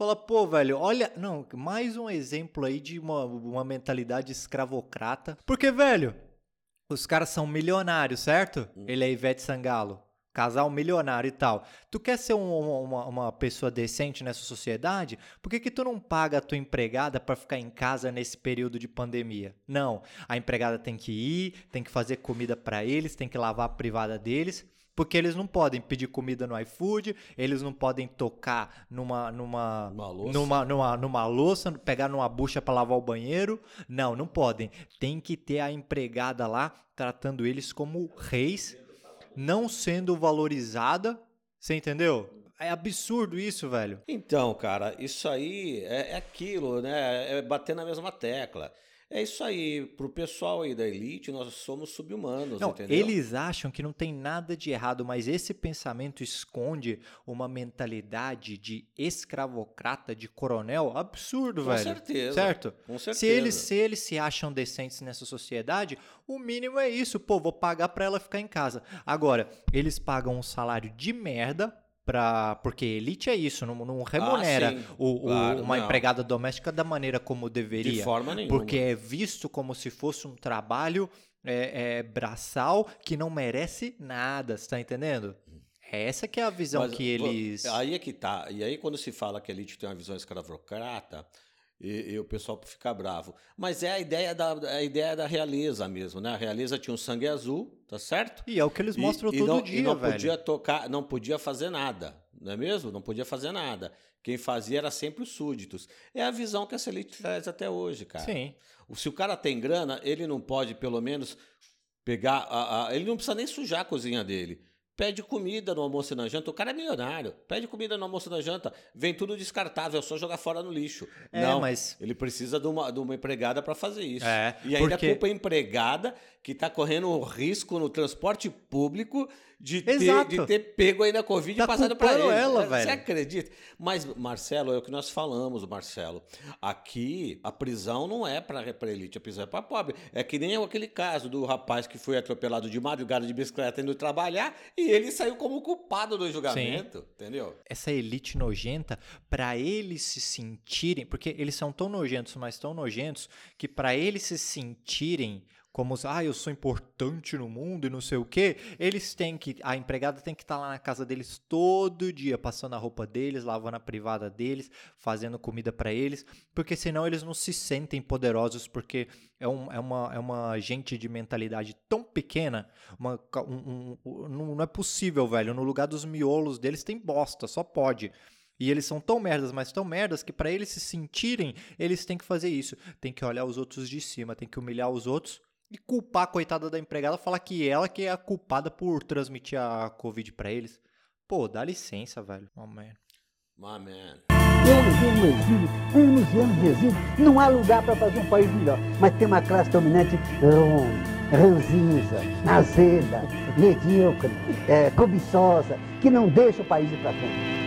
Fala, pô, velho, olha. Não, mais um exemplo aí de uma, uma mentalidade escravocrata. Porque, velho, os caras são milionários, certo? Ele é Ivete Sangalo. Casal milionário e tal. Tu quer ser um- uma, uma pessoa decente nessa sociedade? Por que, que tu não paga a tua empregada pra ficar em casa nesse período de pandemia? Não. A empregada tem que ir, tem que fazer comida pra eles, tem que lavar a privada deles. Porque eles não podem pedir comida no iFood, eles não podem tocar numa numa Uma louça. numa, numa, numa louça, pegar numa bucha pra lavar o banheiro. Não, não podem. Tem que ter a empregada lá tratando eles como reis, não sendo valorizada. Você entendeu? É absurdo isso, velho. Então, cara, isso aí é, é aquilo, né? É bater na mesma tecla. É isso aí. Pro pessoal aí da elite, nós somos sub-humanos, Não, entendeu? eles acham que não tem nada de errado, mas esse pensamento esconde uma mentalidade de escravocrata, de coronel absurdo, Com velho. certeza. Certo? Com certeza. Se eles, se eles se acham decentes nessa sociedade, o mínimo é isso. Pô, vou pagar pra ela ficar em casa. Agora, eles pagam um salário de merda. Pra, porque elite é isso, não, não remunera Ah, o- o- Claro, uma não. empregada doméstica da maneira como deveria. De forma nenhuma. Porque é visto como se fosse um trabalho é, é, braçal que não merece nada, você tá entendendo? Essa que é a visão Mas, que eles... Aí é que tá. E aí, quando se fala que a elite tem uma visão escravocrata, e, e o pessoal fica bravo. Mas é a ideia da, a ideia da realeza mesmo, né? A realeza tinha um sangue azul, tá certo? E é o que eles mostram e, todo e não, dia, e não velho. podia tocar, não podia fazer nada, não é mesmo? Não podia fazer nada. Quem fazia era sempre os súditos. É a visão que essa elite traz até hoje, cara. Sim. Se o cara tem grana, ele não pode, pelo menos, pegar. A, a- ele não precisa nem sujar a cozinha dele. Pede comida no almoço e na janta. O cara é milionário. Pede comida no almoço e na janta. Vem tudo descartável, é só jogar fora no lixo. É, não, mas- ele precisa de uma, de uma empregada para fazer isso. É, e ainda porque- culpa a empregada que está correndo risco no transporte público de ter, de ter pego aí na Covid Tá e passado para ele. ela, Você velho. acredita? Mas, Marcelo, é o que nós falamos, Marcelo. Aqui, a prisão não é para elite, a prisão é para pobre. É que nem aquele caso do rapaz que foi atropelado de madrugada de bicicleta indo trabalhar e ele saiu como culpado do julgamento, entendeu? essa elite nojenta, pra eles se sentirem, porque eles são tão nojentos, mas tão nojentos, que pra eles se sentirem como, ah, eu sou importante no mundo e não sei o quê, eles têm que, a empregada tem que estar lá na casa deles todo dia, passando a roupa deles, lavando a privada deles, fazendo comida pra eles, porque senão eles não se sentem poderosos, porque é, um, é, uma, é uma gente de mentalidade tão pequena, uma, um- um- um- não é possível, velho, no lugar dos miolos deles tem bosta, só pode. E eles são tão merdas, mas tão merdas que pra eles se sentirem, eles têm que fazer isso. Tem que olhar os outros de cima, tem que humilhar os outros e culpar a coitada da empregada, falar que ela que é a culpada por transmitir a Covid pra eles. Pô, dá licença, velho. Oh, man. My man. Eu no exílio, anos e anos de exílio. Não há lugar para fazer um país melhor. Mas tem uma classe dominante. hum, ranzinza, azeda, medíocre, é, cobiçosa, que não deixa o país ir para frente.